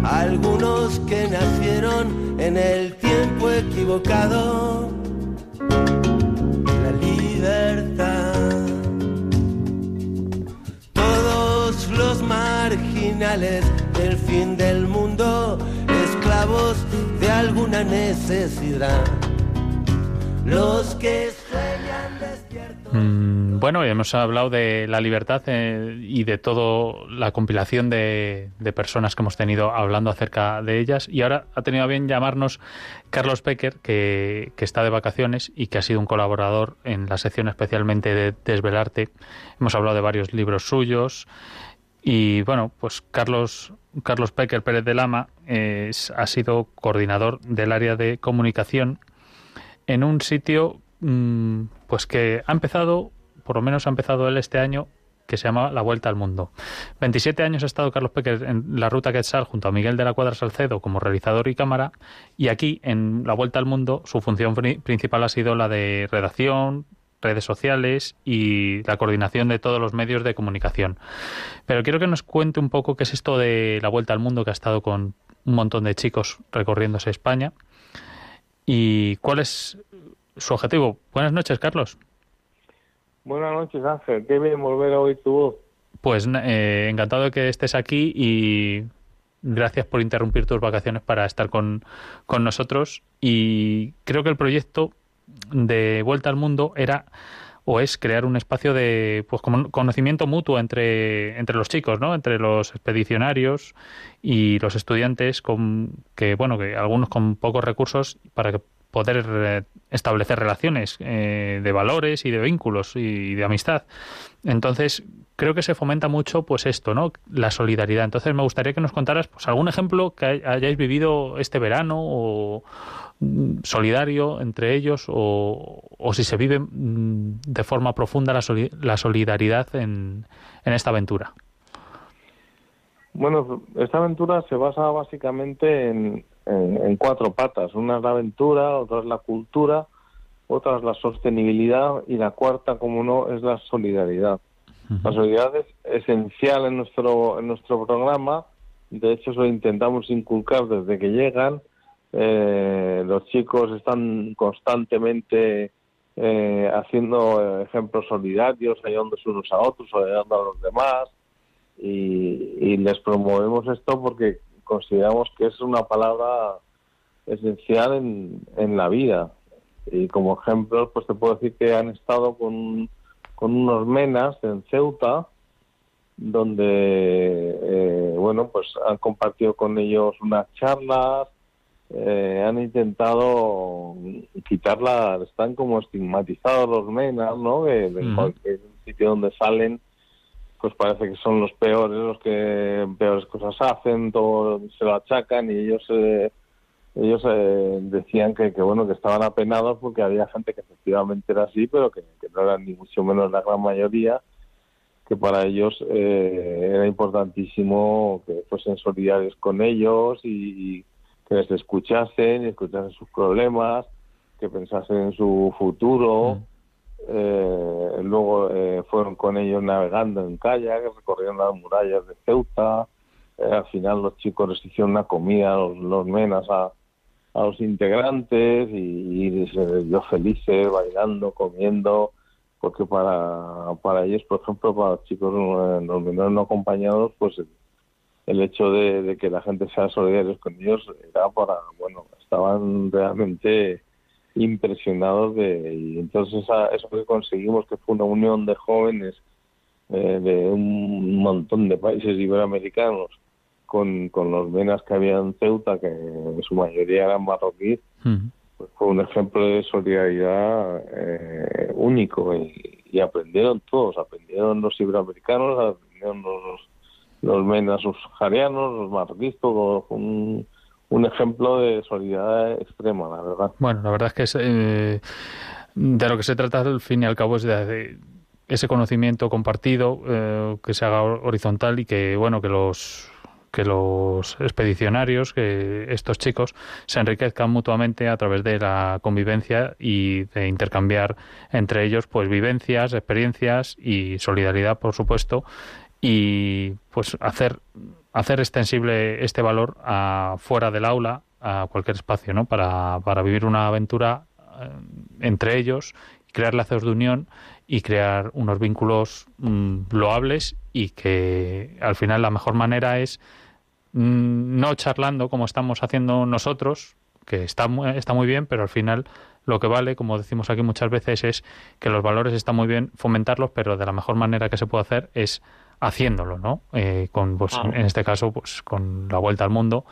Algunos que nacieron en el tiempo equivocado. La libertad. Marginales del fin del mundo voz de alguna necesidad. Los que sueñan despiertos. Mm, bueno, hemos hablado de la libertad eh, y de toda la compilación de, personas que hemos tenido hablando acerca de ellas. Y ahora ha tenido bien llamarnos Carlos Pecker, que, que, está de vacaciones y que ha sido un colaborador en la sección especialmente de Desvelarte. Hemos hablado de varios libros suyos. Y bueno, pues Carlos, Carlos Pecker Pérez de Lama ha sido coordinador del área de comunicación en un sitio mm, pues que ha empezado, por lo menos ha empezado él este año, que se llama La Vuelta al Mundo. 27 años ha estado Carlos Pecker en la ruta Quetzal junto a Miguel de la Cuadra Salcedo como realizador y cámara y aquí en La Vuelta al Mundo su función principal ha sido la de redacción, redes sociales y la coordinación de todos los medios de comunicación. Pero quiero que nos cuente un poco qué es esto de la vuelta al mundo que ha estado con un montón de chicos recorriéndose España y cuál es su objetivo. Buenas noches, Carlos. Buenas noches, Ángel. Qué bien volver a oír tu voz. Pues eh, encantado de que estés aquí y gracias por interrumpir tus vacaciones para estar con, con nosotros. Y creo que el proyecto de Vuelta al Mundo era o es crear un espacio de pues conocimiento mutuo entre, entre los chicos, ¿no? Entre los expedicionarios y los estudiantes con que bueno, que algunos con pocos recursos para poder eh, establecer relaciones eh, de valores y de vínculos y de amistad. Entonces, creo que se fomenta mucho pues esto, ¿no? La solidaridad. Entonces, me gustaría que nos contaras pues algún ejemplo que hayáis vivido este verano o solidario entre ellos o, si se vive mm, de forma profunda la, la solidaridad en, en, esta aventura. Bueno, esta aventura se basa básicamente en, en, en cuatro patas. Una es la aventura, otra es la cultura, otra es la sostenibilidad y la cuarta, como no, es la solidaridad. La solidaridad es esencial en nuestro, en nuestro programa. De hecho, eso lo intentamos inculcar desde que llegan. Eh, los chicos están constantemente eh, haciendo ejemplos solidarios, ayudándose unos a otros, ayudando a los demás. Y, les promovemos esto porque consideramos que es una palabra esencial en, en la vida. Y como ejemplo, pues te puedo decir que han estado con, con unos menas en Ceuta, donde, eh, bueno, pues han compartido con ellos unas charlas, eh, han intentado quitarla, están como estigmatizados los menas, ¿no? De, de Ujú. cualquier sitio donde salen, pues parece que son los peores, los que peores cosas hacen, todo se lo achacan y ellos eh, ellos eh, decían que, que bueno que estaban apenados porque había gente que efectivamente era así, pero que, que no era ni mucho menos la gran mayoría, que para ellos eh, era importantísimo que fuesen solidarios con ellos y, y que les escuchasen, y escuchasen sus problemas, que pensasen en su futuro. Eh, luego eh, fueron con ellos navegando en kayak, recorrieron las murallas de Ceuta. Eh, al final los chicos les hicieron una comida, los, los menas a, a los integrantes y, y se les dio felices bailando, comiendo, porque para, para ellos, por ejemplo, para los chicos, eh, los menores no acompañados, pues el, hecho de, de que la gente sea solidarios con ellos era para, bueno, estaban realmente impresionados de y entonces esa- eso que conseguimos que fue una unión de jóvenes eh, de un montón de países iberoamericanos con, con los menas que había en Ceuta que en su mayoría eran marroquíes pues fue un ejemplo de solidaridad eh, único y, y aprendieron todos aprendieron los iberoamericanos aprendieron los los menas subsaharianos los marroquíes todo un, un ejemplo de solidaridad extrema la verdad. Bueno, la verdad es que es, eh, de lo que se trata al fin y al cabo es de, de ese conocimiento compartido eh, que se haga horizontal y que bueno que los que los expedicionarios, que estos chicos se enriquezcan mutuamente a través de la convivencia y de intercambiar entre ellos pues vivencias, experiencias y solidaridad, por supuesto, y pues hacer hacer extensible este valor a fuera del aula a cualquier espacio, ¿no? Para, para vivir una aventura eh, entre ellos, crear lazos de unión y crear unos vínculos mm, loables y que al final la mejor manera es mm, no charlando como estamos haciendo nosotros, que está muy, está muy bien, pero al final lo que vale, como decimos aquí muchas veces, es que los valores están muy bien fomentarlos, pero de la mejor manera que se puede hacer es haciéndolo, ¿no? Eh, con, pues, Ah. en este caso, pues con la vuelta al mundo,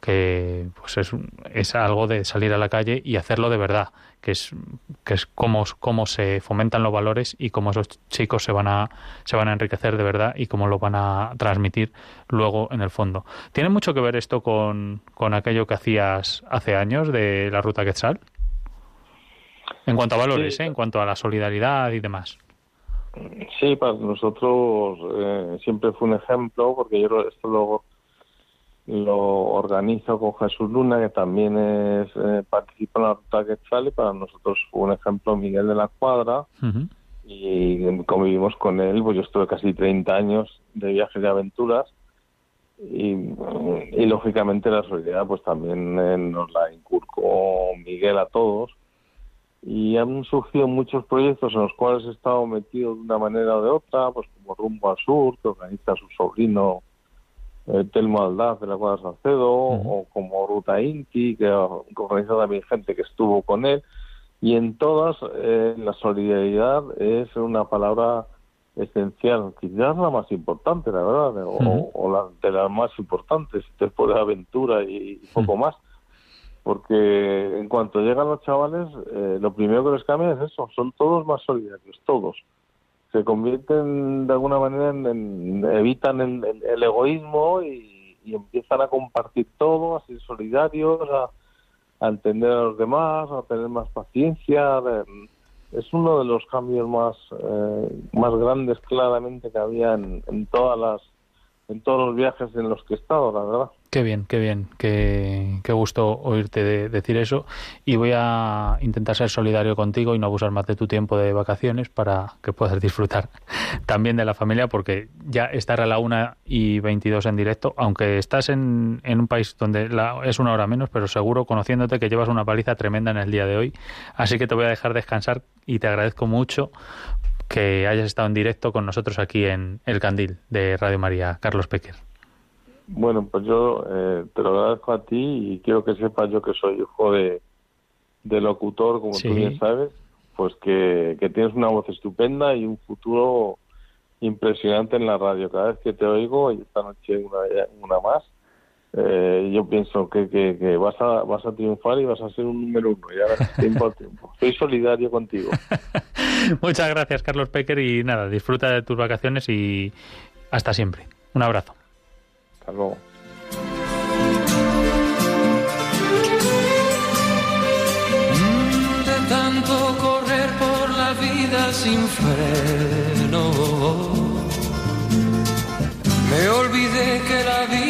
que pues es, es algo de salir a la calle y hacerlo de verdad, que es que es cómo, cómo se fomentan los valores y cómo esos chicos se van a se van a enriquecer de verdad y cómo lo van a transmitir luego en el fondo. ¿Tiene mucho que ver esto con, con aquello que hacías hace años de la ruta Quetzal? En cuanto a valores, Sí. ¿eh? en cuanto a la solidaridad y demás. Sí, para nosotros eh, siempre fue un ejemplo, porque yo esto lo, lo organizo con Jesús Luna, que también es eh, participa en la Ruta Quetzal, y para nosotros fue un ejemplo Miguel de la Cuadra, y convivimos con él, pues yo estuve casi 30 años de viajes y aventuras, y, y lógicamente la solidaridad pues también eh, nos la inculcó Miguel a todos, y han surgido muchos proyectos en los cuales he estado metido de una manera o de otra, pues como Rumbo al Sur, que organiza su sobrino eh, Telmo Aldaz de la Cuadra Salcedo, o como Ruta Inti, que, organiza también gente que estuvo con él, y en todas eh, la solidaridad es una palabra esencial, quizás la más importante, la verdad, o, la de las más importantes, después de la aventura y, y poco más porque en cuanto llegan los chavales, eh, lo primero que les cambia es eso, son todos más solidarios, todos. Se convierten de alguna manera en, evitan el, egoísmo y, empiezan a compartir todo, a ser solidarios, a, entender a los demás, a tener más paciencia. es uno de los cambios más, eh, más grandes claramente que había en todas las en todos los viajes en los que he estado, la verdad. Qué bien, qué bien, qué, qué gusto oírte de- decir eso. Y voy a intentar ser solidario contigo y no abusar más de tu tiempo de vacaciones para que puedas disfrutar también de la familia, porque ya estar a la una y 22 en directo, aunque estás en, en un país donde la, es una hora menos, pero seguro, conociéndote, que llevas una paliza tremenda en el día de hoy. Así que te voy a dejar descansar y te agradezco mucho que hayas estado en directo con nosotros aquí en El Candil de Radio María, Carlos Pequer. Bueno, pues yo eh, te lo agradezco a ti y quiero que sepas yo que soy hijo de, de locutor, como Sí. tú bien sabes, pues que, que tienes una voz estupenda y un futuro impresionante en la radio. Cada vez que te oigo, y esta noche una, una más, eh, yo pienso que, que, que vas, a, vas a triunfar y vas a ser un número uno, y ahora tiempo al tiempo. Soy solidario contigo. Muchas gracias, Carlos Pecker, y nada, disfruta de tus vacaciones y hasta siempre. Un abrazo. Hasta luego. de tanto correr por la vida sin freno. Me olvidé que la vida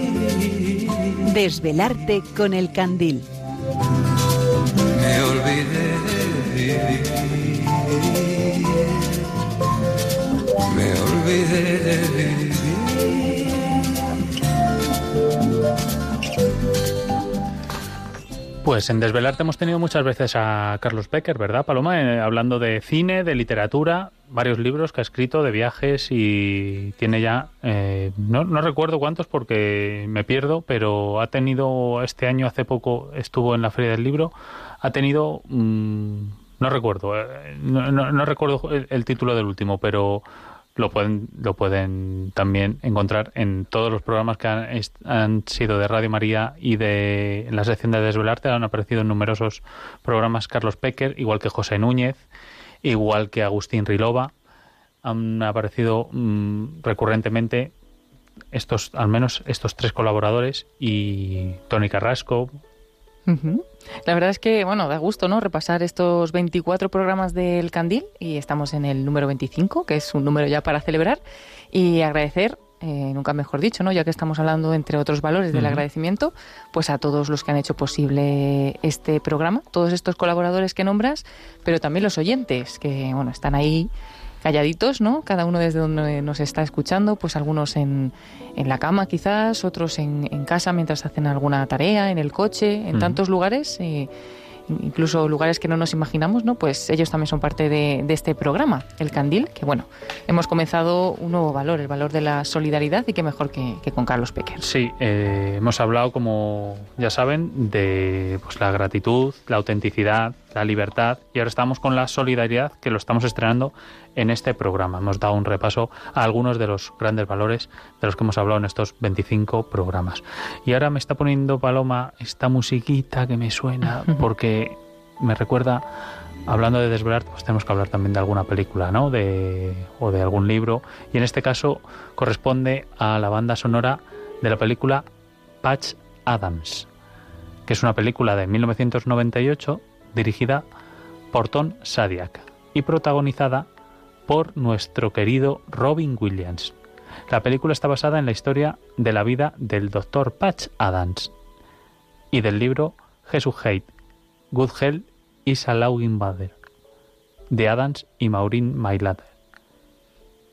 Desvelarte con el candil. Me olvidé de vivir. Me olvidé de vivir. Pues en Desvelarte hemos tenido muchas veces a Carlos Becker, ¿verdad, Paloma? Eh, hablando de cine, de literatura, varios libros que ha escrito de viajes y tiene ya, eh, no, no recuerdo cuántos porque me pierdo, pero ha tenido este año, hace poco estuvo en la Feria del Libro, ha tenido, mm, no recuerdo, eh, no, no- no recuerdo el título del último, pero lo pueden lo pueden también encontrar en todos los programas que han, sido de Radio María y de en la sección de Desvelarte han aparecido en numerosos programas. Carlos Pecker igual que José Núñez igual que Agustín Rilova han aparecido mm, recurrentemente estos al menos estos tres colaboradores y Tony Carrasco La verdad es que, bueno, da gusto, ¿no? Repasar estos 24 programas del Candil y estamos en el número 25, que es un número ya para celebrar y agradecer, eh, nunca mejor dicho, ¿no? Ya que estamos hablando, entre otros valores, del agradecimiento, pues a todos los que han hecho posible este programa, todos estos colaboradores que nombras, pero también los oyentes, que, bueno, están ahí calladitos, ¿no? Cada uno desde donde nos está escuchando, pues algunos en, en la cama quizás, otros en, en casa mientras hacen alguna tarea, en el coche, en tantos lugares, eh, incluso lugares que no nos imaginamos, ¿no? Pues ellos también son parte de, de este programa, el Candil, que bueno, hemos comenzado un nuevo valor, el valor de la solidaridad y qué mejor que, que con Carlos Pecker. Sí, eh, hemos hablado, como ya saben, de pues, la gratitud, la autenticidad, la libertad y ahora estamos con la solidaridad que lo estamos estrenando en este programa. Hemos dado un repaso a algunos de los grandes valores de los que hemos hablado en estos 25 programas. Y ahora me está poniendo Paloma esta musiquita que me suena porque me recuerda hablando de desvelar, pues tenemos que hablar también de alguna película, ¿no? De, o de algún libro. Y en este caso corresponde a la banda sonora de la película Patch Adams, que es una película de 1998 dirigida por Tom Sadiak y protagonizada por nuestro querido Robin Williams. La película está basada en la historia de la vida del Dr. Patch Adams y del libro Jesus Hate, Good Hell is a Mother, de Adams y Maureen Mailander.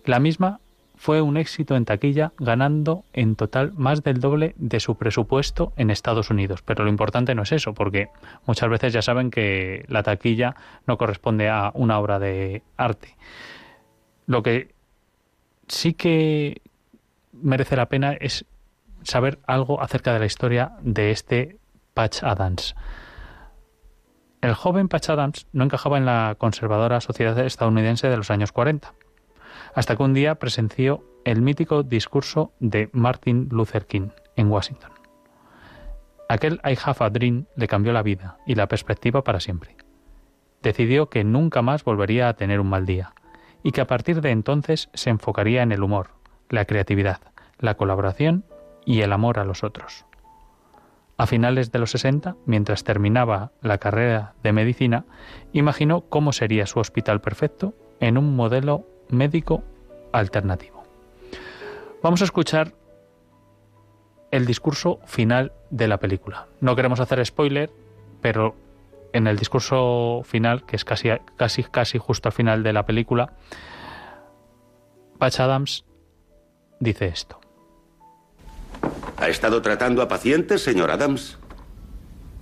La misma fue un éxito en taquilla, ganando en total más del doble de su presupuesto en Estados Unidos. Pero lo importante no es eso, porque muchas veces ya saben que la taquilla no corresponde a una obra de arte. Lo que sí que merece la pena es saber algo acerca de la historia de este Patch Adams. El joven Patch Adams no encajaba en la conservadora sociedad estadounidense de los años 40, hasta que un día presenció el mítico discurso de Martin Luther King en Washington. Aquel I Have a Dream le cambió la vida y la perspectiva para siempre. Decidió que nunca más volvería a tener un mal día y que a partir de entonces se enfocaría en el humor, la creatividad, la colaboración y el amor a los otros. A finales de los 60, mientras terminaba la carrera de medicina, imaginó cómo sería su hospital perfecto en un modelo médico alternativo. Vamos a escuchar el discurso final de la película. No queremos hacer spoiler, pero en el discurso final, que es casi, casi, casi justo al final de la película, Patch Adams dice esto. ¿Ha estado tratando a pacientes, señor Adams?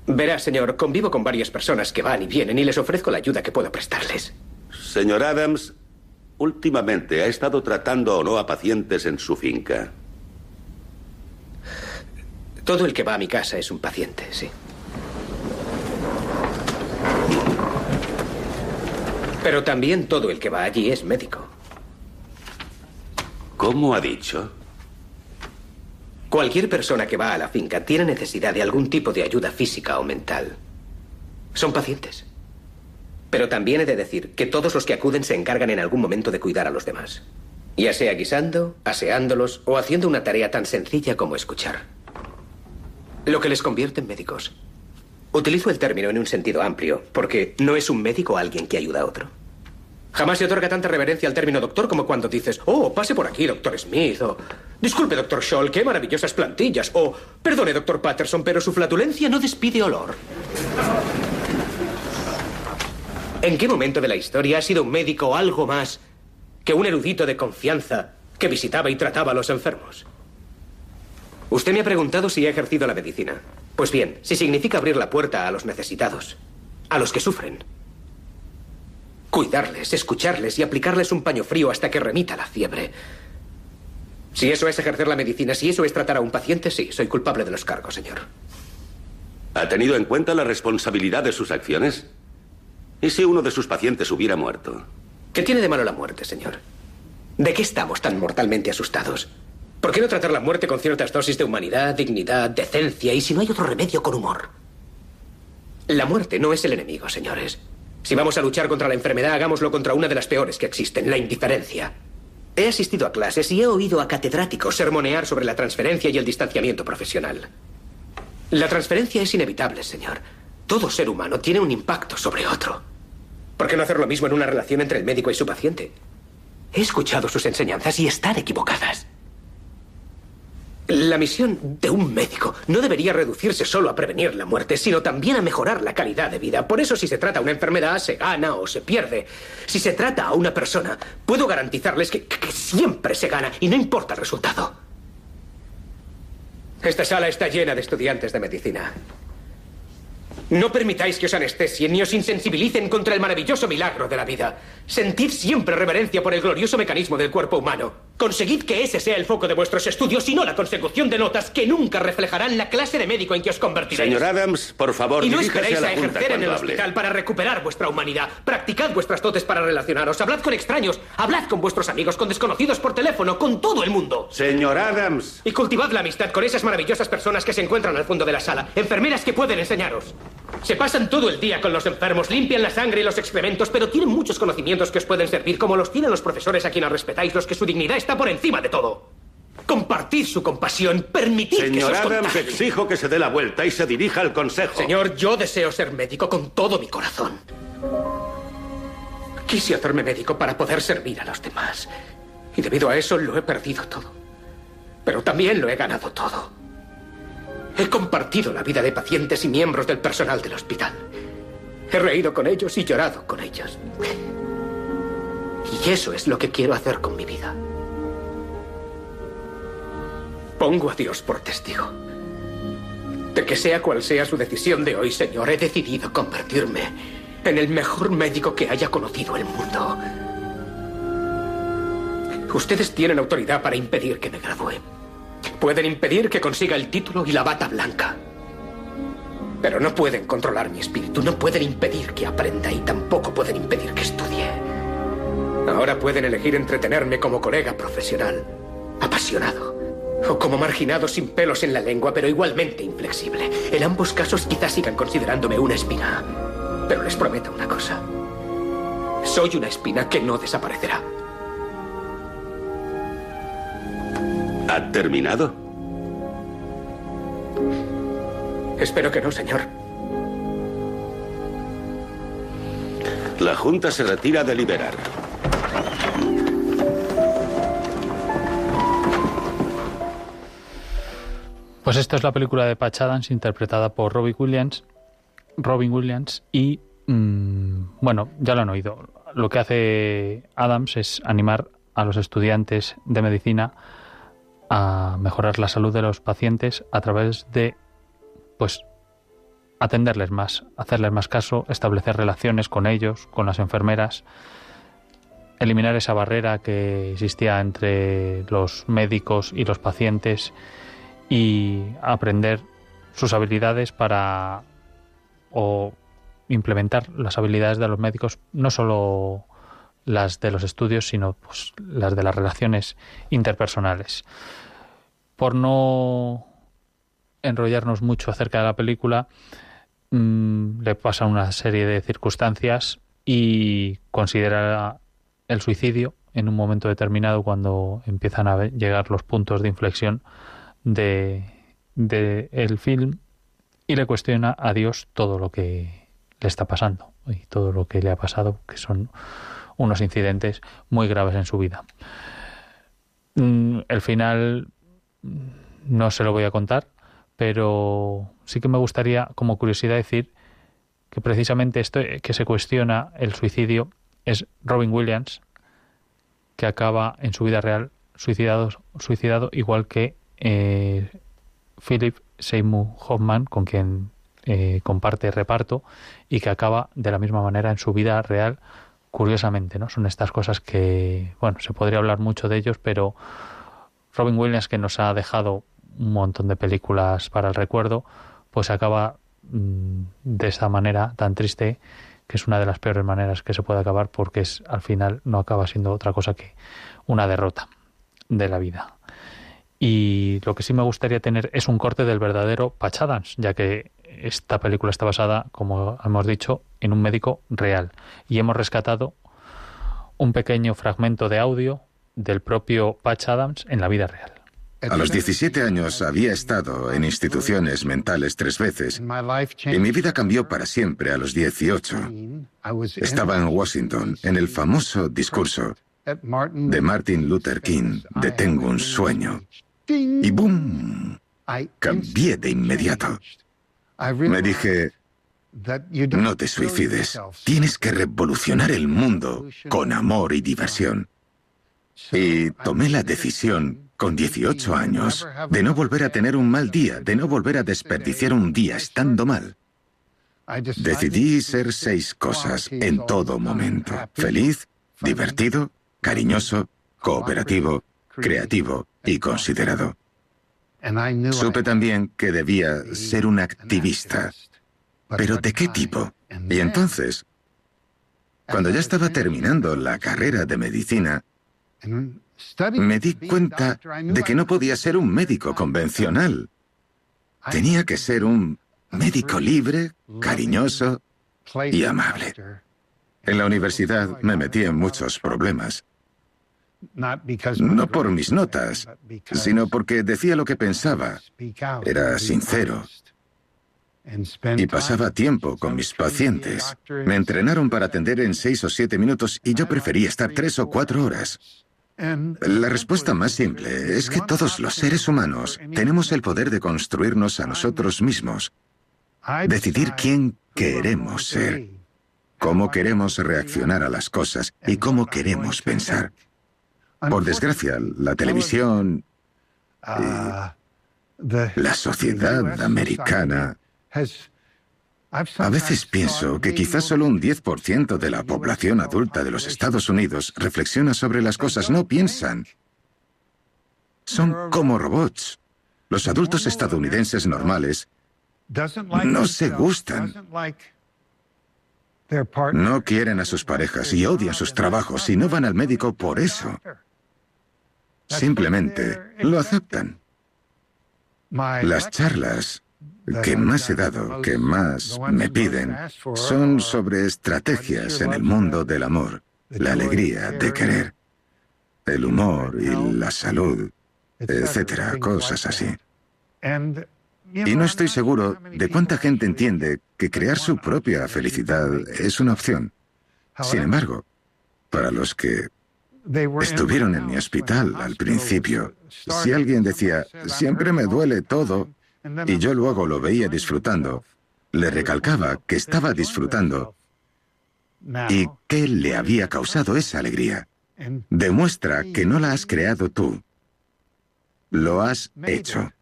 Verá, señor, convivo con varias personas que van y vienen y les ofrezco la ayuda que puedo prestarles. Señor Adams, últimamente ha estado tratando o no a pacientes en su finca. Todo el que va a mi casa es un paciente, sí. Pero también todo el que va allí es médico. ¿Cómo ha dicho? Cualquier persona que va a la finca tiene necesidad de algún tipo de ayuda física o mental. Son pacientes. Pero también he de decir que todos los que acuden se encargan en algún momento de cuidar a los demás. Ya sea guisando, aseándolos o haciendo una tarea tan sencilla como escuchar. Lo que les convierte en médicos. Utilizo el término en un sentido amplio, porque no es un médico alguien que ayuda a otro. Jamás se otorga tanta reverencia al término doctor como cuando dices, oh, pase por aquí, doctor Smith, o disculpe, doctor Scholl, qué maravillosas plantillas, o perdone, doctor Patterson, pero su flatulencia no despide olor. ¿En qué momento de la historia ha sido un médico algo más que un erudito de confianza que visitaba y trataba a los enfermos? Usted me ha preguntado si he ejercido la medicina. Pues bien, si significa abrir la puerta a los necesitados, a los que sufren, cuidarles, escucharles y aplicarles un paño frío hasta que remita la fiebre. Si eso es ejercer la medicina, si eso es tratar a un paciente, sí, soy culpable de los cargos, señor. ¿Ha tenido en cuenta la responsabilidad de sus acciones? ¿Y si uno de sus pacientes hubiera muerto? ¿Qué tiene de malo la muerte, señor? ¿De qué estamos tan mortalmente asustados? ¿Por qué no tratar la muerte con ciertas dosis de humanidad, dignidad, decencia y si no hay otro remedio con humor? La muerte no es el enemigo, señores. Si vamos a luchar contra la enfermedad, hagámoslo contra una de las peores que existen, la indiferencia. He asistido a clases y he oído a catedráticos sermonear sobre la transferencia y el distanciamiento profesional. La transferencia es inevitable, señor. Todo ser humano tiene un impacto sobre otro. ¿Por qué no hacer lo mismo en una relación entre el médico y su paciente? He escuchado sus enseñanzas y están equivocadas. La misión de un médico no debería reducirse solo a prevenir la muerte, sino también a mejorar la calidad de vida. Por eso si se trata a una enfermedad, se gana o se pierde. Si se trata a una persona, puedo garantizarles que, que siempre se gana y no importa el resultado. Esta sala está llena de estudiantes de medicina. No permitáis que os anestesien ni os insensibilicen contra el maravilloso milagro de la vida. Sentid siempre reverencia por el glorioso mecanismo del cuerpo humano. Conseguid que ese sea el foco de vuestros estudios y no la consecución de notas que nunca reflejarán la clase de médico en que os convertiréis. Señor Adams, por favor, y no esperéis a la a Junta ejercer en el hable. hospital para recuperar vuestra humanidad. Practicad vuestras dotes para relacionaros. Hablad con extraños. Hablad con vuestros amigos, con desconocidos por teléfono, con todo el mundo. Señor Adams. Y cultivad la amistad con esas maravillosas personas que se encuentran al fondo de la sala. Enfermeras que pueden enseñaros. Se pasan todo el día con los enfermos, limpian la sangre y los excrementos, pero tienen muchos conocimientos que os pueden servir, como los tienen los profesores a quienes respetáis, los que su dignidad está por encima de todo. Compartid su compasión, permitid que se os Adams, exijo que se dé la vuelta y se dirija al consejo. Señor, yo deseo ser médico con todo mi corazón. Quise hacerme médico para poder servir a los demás. Y debido a eso lo he perdido todo. Pero también lo he ganado todo. He compartido la vida de pacientes y miembros del personal del hospital. He reído con ellos y llorado con ellos. Y eso es lo que quiero hacer con mi vida. Pongo a Dios por testigo. De que sea cual sea su decisión de hoy, señor, he decidido convertirme en el mejor médico que haya conocido el mundo. Ustedes tienen autoridad para impedir que me gradúe. Pueden impedir que consiga el título y la bata blanca. Pero no pueden controlar mi espíritu, no pueden impedir que aprenda y tampoco pueden impedir que estudie. Ahora pueden elegir entretenerme como colega profesional, apasionado, o como marginado sin pelos en la lengua, pero igualmente inflexible. En ambos casos quizás sigan considerándome una espina. Pero les prometo una cosa. Soy una espina que no desaparecerá. ¿Ha terminado? Espero que no, señor. La Junta se retira a deliberar. Pues esta es la película de Patch Adams interpretada por Robin Williams. Robin Williams y mm, bueno, ya lo han oído. Lo que hace Adams es animar a los estudiantes de medicina a mejorar la salud de los pacientes a través de pues atenderles más, hacerles más caso, establecer relaciones con ellos, con las enfermeras, eliminar esa barrera que existía entre los médicos y los pacientes y aprender sus habilidades para o implementar las habilidades de los médicos, no solo las de los estudios, sino pues, las de las relaciones interpersonales. Por no enrollarnos mucho acerca de la película, mmm, le pasa una serie de circunstancias y considera el suicidio en un momento determinado cuando empiezan a llegar los puntos de inflexión de, de el film y le cuestiona a Dios todo lo que le está pasando y todo lo que le ha pasado, que son unos incidentes muy graves en su vida. Mm, el final no se lo voy a contar, pero sí que me gustaría, como curiosidad, decir que precisamente esto que se cuestiona el suicidio es Robin Williams, que acaba en su vida real suicidado, suicidado igual que eh, Philip Seymour Hoffman, con quien eh, comparte reparto y que acaba de la misma manera en su vida real, curiosamente, ¿no? Son estas cosas que, bueno, se podría hablar mucho de ellos, pero Robin Williams, que nos ha dejado un montón de películas para el recuerdo, pues acaba mmm, de esta manera tan triste, que es una de las peores maneras que se puede acabar, porque es al final no acaba siendo otra cosa que una derrota de la vida. Y lo que sí me gustaría tener es un corte del verdadero Patch Adams, ya que esta película está basada, como hemos dicho, en un médico real. Y hemos rescatado un pequeño fragmento de audio del propio Patch Adams en la vida real. A los 17 años había estado en instituciones mentales tres veces y mi vida cambió para siempre a los 18. Estaba en Washington en el famoso discurso de Martin Luther King de Tengo un sueño. Y ¡boom! Cambié de inmediato. Me dije, no te suicides, tienes que revolucionar el mundo con amor y diversión. Y tomé la decisión, con 18 años, de no volver a tener un mal día, de no volver a desperdiciar un día estando mal. Decidí ser seis cosas en todo momento. Feliz, divertido, cariñoso, cooperativo, creativo y considerado. Supe también que debía ser un activista. ¿Pero de qué tipo? Y entonces, cuando ya estaba terminando la carrera de medicina, me di cuenta de que no podía ser un médico convencional. Tenía que ser un médico libre, cariñoso y amable. En la universidad me metí en muchos problemas. No por mis notas, sino porque decía lo que pensaba. Era sincero. Y pasaba tiempo con mis pacientes. Me entrenaron para atender en seis o siete minutos y yo prefería estar tres o cuatro horas. La respuesta más simple es que todos los seres humanos tenemos el poder de construirnos a nosotros mismos, decidir quién queremos ser, cómo queremos reaccionar a las cosas y cómo queremos pensar. Por desgracia, la televisión La sociedad americana... A veces pienso que quizás solo un 10% de la población adulta de los Estados Unidos reflexiona sobre las cosas, no piensan. Son como robots. Los adultos estadounidenses normales no se gustan. No quieren a sus parejas y odian sus trabajos y no van al médico por eso. Simplemente lo aceptan. Las charlas que más he dado, que más me piden, son sobre estrategias en el mundo del amor, la alegría de querer, el humor y la salud, etcétera, cosas así. Y no estoy seguro de cuánta gente entiende que crear su propia felicidad es una opción. Sin embargo, para los que estuvieron en mi hospital al principio, si alguien decía, siempre me duele todo, y yo luego lo veía disfrutando, le recalcaba que estaba disfrutando y qué le había causado esa alegría. Demuestra que no la has creado tú, lo has hecho.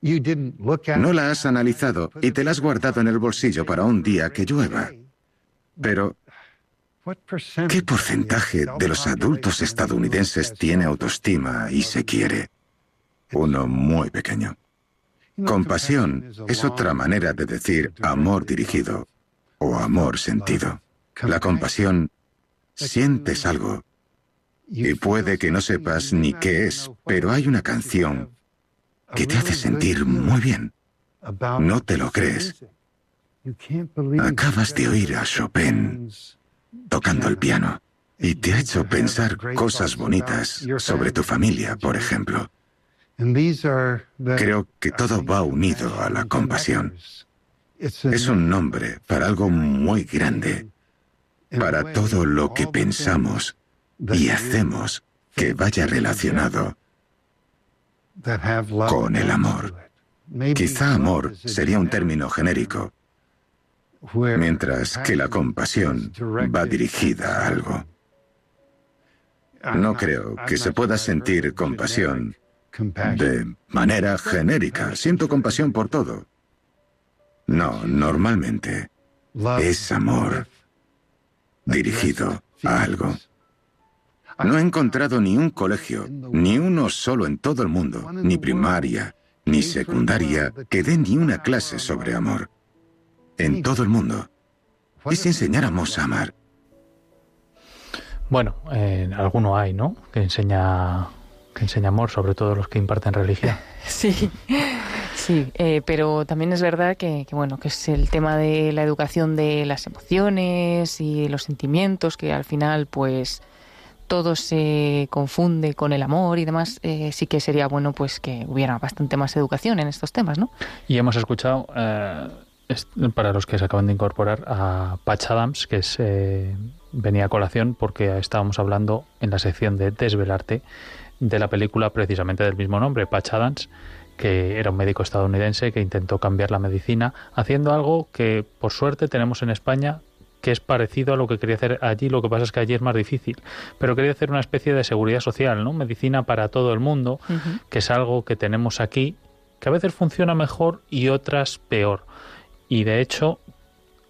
No la has analizado y te la has guardado en el bolsillo para un día que llueva. Pero, ¿qué porcentaje de los adultos estadounidenses tiene autoestima y se quiere? Uno muy pequeño. Compasión es otra manera de decir amor dirigido o amor sentido. La compasión, sientes algo y puede que no sepas ni qué es, pero hay una canción que te hace sentir muy bien. No te lo crees. Acabas de oír a Chopin tocando el piano y te ha hecho pensar cosas bonitas sobre tu familia, por ejemplo. Creo que todo va unido a la compasión. Es un nombre para algo muy grande, para todo lo que pensamos y hacemos que vaya relacionado con el amor. Quizá amor sería un término genérico, mientras que la compasión va dirigida a algo. No creo que se pueda sentir compasión de manera genérica. Siento compasión por todo. No, normalmente es amor dirigido a algo. No he encontrado ni un colegio, ni uno solo en todo el mundo, ni primaria, ni secundaria, que dé ni una clase sobre amor. En todo el mundo. ¿Y si enseñáramos a amar? Bueno, eh, alguno hay, ¿no? Que enseña que enseña amor, sobre todo los que imparten religión. Sí, sí, eh, pero también es verdad que, bueno, que es el tema de la educación de las emociones y los sentimientos, que al final, pues, todo se confunde con el amor y demás, eh, sí que sería bueno, pues, que hubiera bastante más educación en estos temas, ¿no? Y hemos escuchado, eh, para los que se acaban de incorporar, a Patch Adams, que es, venía a colación porque estábamos hablando en la sección de Desvelarte de la película precisamente del mismo nombre, Patch Adams, que era un médico estadounidense que intentó cambiar la medicina haciendo algo que por suerte tenemos en España que es parecido a lo que quería hacer allí, lo que pasa es que allí es más difícil, pero quería hacer una especie de seguridad social, ¿no? Medicina para todo el mundo, que es algo que tenemos aquí, que a veces funciona mejor y otras peor. Y de hecho,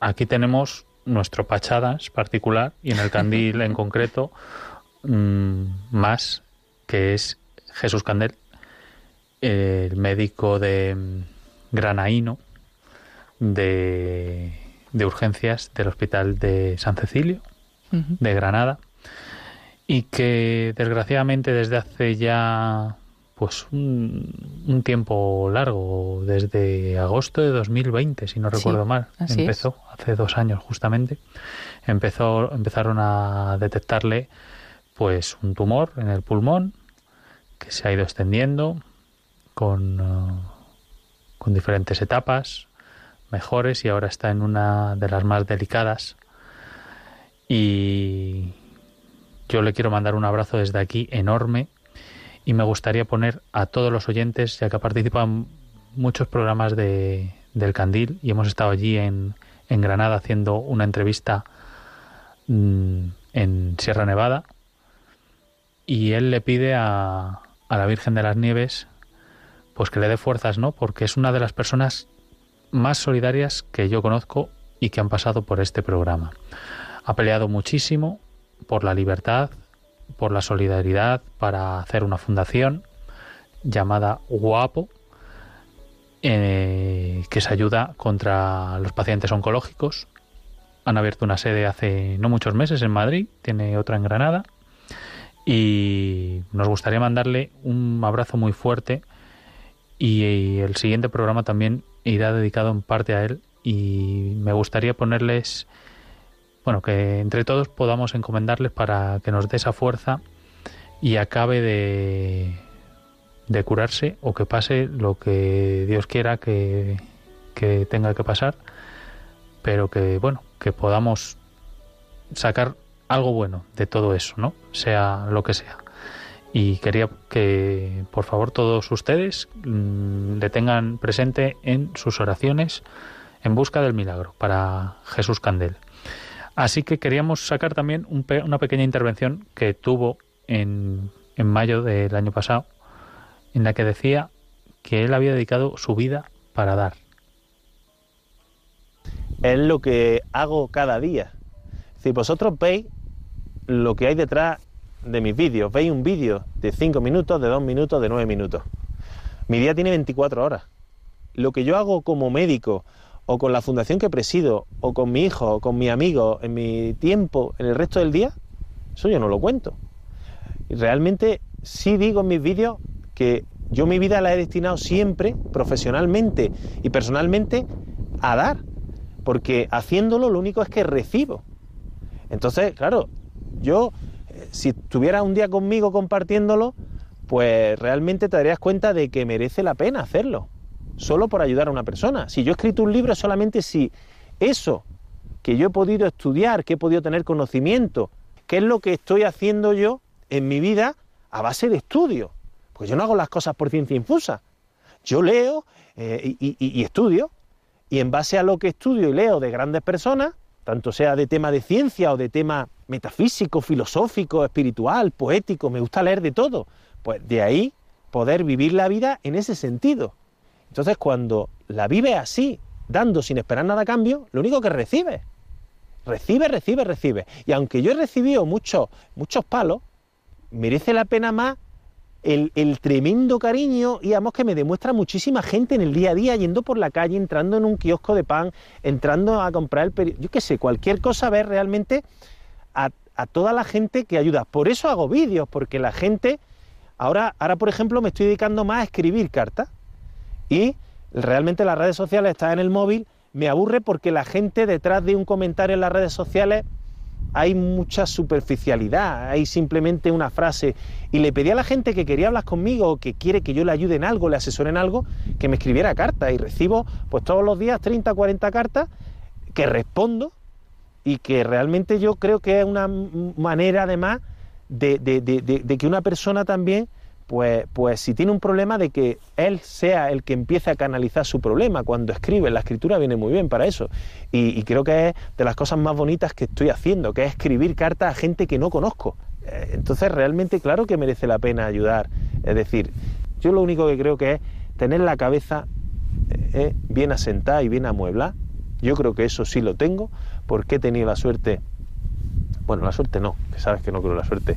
aquí tenemos nuestro Pachadas particular y en el Candil en concreto mm, más que es Jesús Candel, el médico de mm, Granaíno, de, urgencias del Hospital de San Cecilio, de Granada, y que desgraciadamente desde hace ya pues un, tiempo largo, desde agosto de 2020, si no recuerdo mal, empezó hace dos años justamente, empezó, empezaron a detectarle pues un tumor en el pulmón que se ha ido extendiendo con, con diferentes etapas mejores y ahora está en una de las más delicadas y yo le quiero mandar un abrazo desde aquí enorme y me gustaría poner a todos los oyentes, ya que participan muchos programas de, del Candil y hemos estado allí en, Granada haciendo una entrevista mm, en Sierra Nevada y él le pide a, a la Virgen de las Nieves pues que le dé fuerzas, ¿no? Porque es una de las personas más solidarias que yo conozco y que han pasado por este programa. Ha peleado muchísimo por la libertad, por la solidaridad, para hacer una fundación llamada Guapo, eh, que se ayuda contra los pacientes oncológicos. Han abierto una sede hace no muchos meses en Madrid, tiene otra en Granada. Y nos gustaría mandarle un abrazo muy fuerte y el siguiente programa también irá dedicado en parte a él y me gustaría ponerles, bueno, que entre todos podamos encomendarles para que nos dé esa fuerza y acabe de, de curarse o que pase lo que Dios quiera que, que tenga que pasar, pero que, bueno, que podamos sacar algo bueno de todo eso, ¿no? Sea lo que sea. Y quería que, por favor, todos ustedes mm, le tengan presente en sus oraciones en busca del milagro para Jesús Candel. Así que queríamos sacar también una pequeña intervención que tuvo en, en mayo del año pasado, en la que decía que él había dedicado su vida para dar. Es lo que hago cada día. Si vosotros veis lo que hay detrás de mis vídeos. Veis un vídeo de 5 minutos, de 2 minutos, de 9 minutos. Mi día tiene 24 horas. Lo que yo hago como médico, o con la fundación que presido, o con mi hijo, o con mi amigo, en mi tiempo, en el resto del día, eso yo no lo cuento. Y realmente sí digo en mis vídeos que yo mi vida la he destinado siempre, profesionalmente y personalmente, a dar. Porque haciéndolo lo único es que recibo. Entonces, claro, yo si estuvieras un día conmigo compartiéndolo, pues realmente te darías cuenta de que merece la pena hacerlo, solo por ayudar a una persona. Si yo he escrito un libro solamente si eso que yo he podido estudiar, que he podido tener conocimiento, qué es lo que estoy haciendo yo en mi vida a base de estudio. Pues yo no hago las cosas por ciencia infusa. Yo leo eh, y estudio, y en base a lo que estudio y leo de grandes personas, tanto sea de tema de ciencia o de tema metafísico, filosófico, espiritual, poético, me gusta leer de todo. Pues de ahí poder vivir la vida en ese sentido. Entonces cuando la vive así, dando sin esperar nada a cambio, lo único que recibe. Recibe, recibe, recibe. Y aunque yo he recibido muchos, muchos palos, merece la pena más el, tremendo cariño y además que me demuestra muchísima gente en el día a día, yendo por la calle, entrando en un kiosco de pan, entrando a comprar el periódico, yo qué sé, cualquier cosa, ver realmente a, toda la gente que ayuda. Por eso hago vídeos, porque la gente, ahora, ahora por ejemplo me estoy dedicando más a escribir cartas y realmente las redes sociales están en el móvil, me aburre porque la gente detrás de un comentario en las redes sociales hay mucha superficialidad, hay simplemente una frase. Y le pedí a la gente que quería hablar conmigo, que quiere que yo le ayude en algo, le asesore en algo, que me escribiera cartas. Y recibo pues todos los días 30, 40 cartas que respondo y que realmente yo creo que es una manera además de, de, que una persona también, pues, pues si tiene un problema, de que él sea el que empiece a canalizar su problema cuando escribe. La escritura viene muy bien para eso. Y, creo que es de las cosas más bonitas que estoy haciendo, que es escribir cartas a gente que no conozco. Eh, entonces realmente claro que merece la pena ayudar. Es decir, yo lo único que creo que es tener la cabeza eh, eh, bien asentada y bien amueblada. Yo creo que eso sí lo tengo, porque he tenido la suerte, bueno, la suerte no, que sabes que no creo la suerte,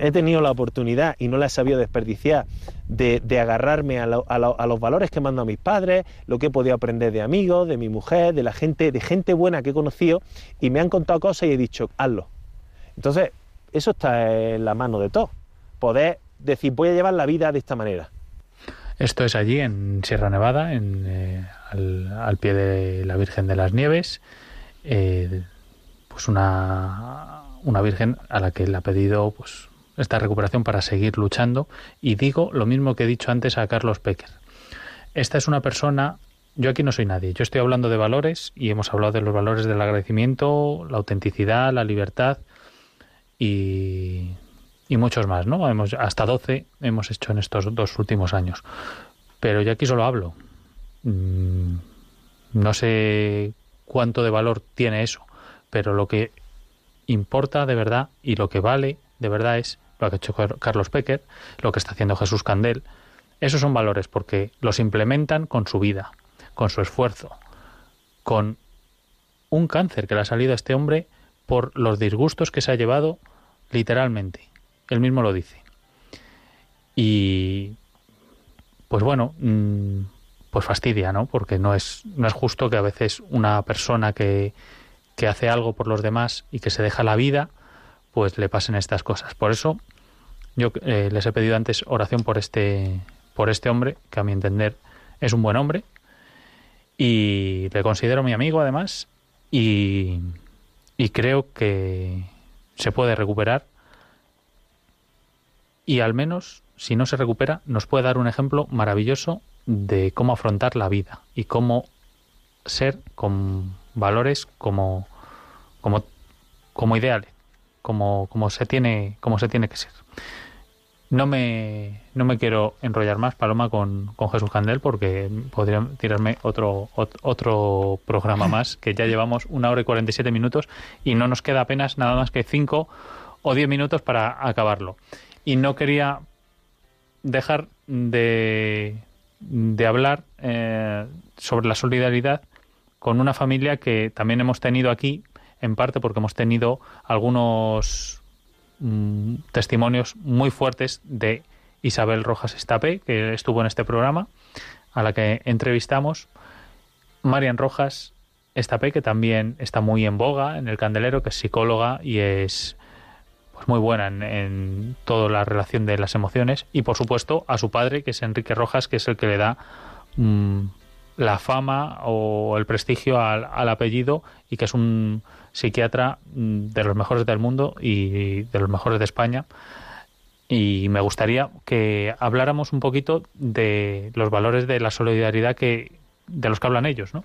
he tenido la oportunidad y no la he sabido desperdiciar de, agarrarme a, los valores que mando a mis padres, lo que he podido aprender de amigos, de mi mujer, de la gente, de gente buena que he conocido y me han contado cosas y he dicho, hazlo. Entonces, eso está en la mano de todos. Poder decir, voy a llevar la vida de esta manera. Esto es allí, en Sierra Nevada, en, eh, al, pie de la Virgen de las Nieves. Eh, pues una, una virgen a la que le ha pedido pues esta recuperación para seguir luchando y digo lo mismo que he dicho antes a Carlos Pecker. Esta es una persona, yo aquí no soy nadie, yo estoy hablando de valores y hemos hablado de los valores del agradecimiento, la autenticidad, la libertad y, muchos más, ¿no? Hemos, hasta 12 hemos hecho en estos dos últimos años. Pero yo aquí solo hablo. Mm, no sé cuánto de valor tiene eso, pero lo que importa de verdad y lo que vale de verdad es lo que ha hecho Carlos Pecker, lo que está haciendo Jesús Candel, Esos son valores porque los implementan con su vida, con su esfuerzo, con un cáncer que le ha salido a este hombre por los disgustos que se ha llevado literalmente. Él mismo lo dice. Y pues bueno, mm, pues fastidia, ¿no? Porque no es, no es justo que a veces una persona que, que hace algo por los demás y que se deja la vida, pues le pasen estas cosas. Por eso yo eh, les he pedido antes oración por este, por este hombre, que a mi entender es un buen hombre, y le considero mi amigo además, y, y creo que se puede recuperar y al menos si no se recupera nos puede dar un ejemplo maravilloso de cómo afrontar la vida y cómo ser con valores como como como ideales como, como se tiene como se tiene que ser no me, no me quiero enrollar más, Paloma, con, con Jesús Candel, porque podría tirarme otro, otro programa más, que ya llevamos una hora y 47 minutos y no nos queda apenas nada más que cinco o diez minutos para acabarlo. Y no quería dejar de, de hablar eh, sobre la solidaridad con una familia que también hemos tenido aquí, en parte porque hemos tenido algunos Mm, testimonios muy fuertes de Isabel Rojas Estape, que estuvo en este programa, a la que entrevistamos. Marian Rojas Estape, que también está muy en boga en el candelero, que es psicóloga y es pues muy buena en, toda la relación de las emociones. Y por supuesto a su padre, que es Enrique Rojas, que es el que le da mm, la fama o el prestigio al apellido y que es un psiquiatra mm, de los mejores del mundo y de los mejores de España. Y me gustaría que habláramos un poquito de los valores de la solidaridad que, de los que hablan ellos, ¿no?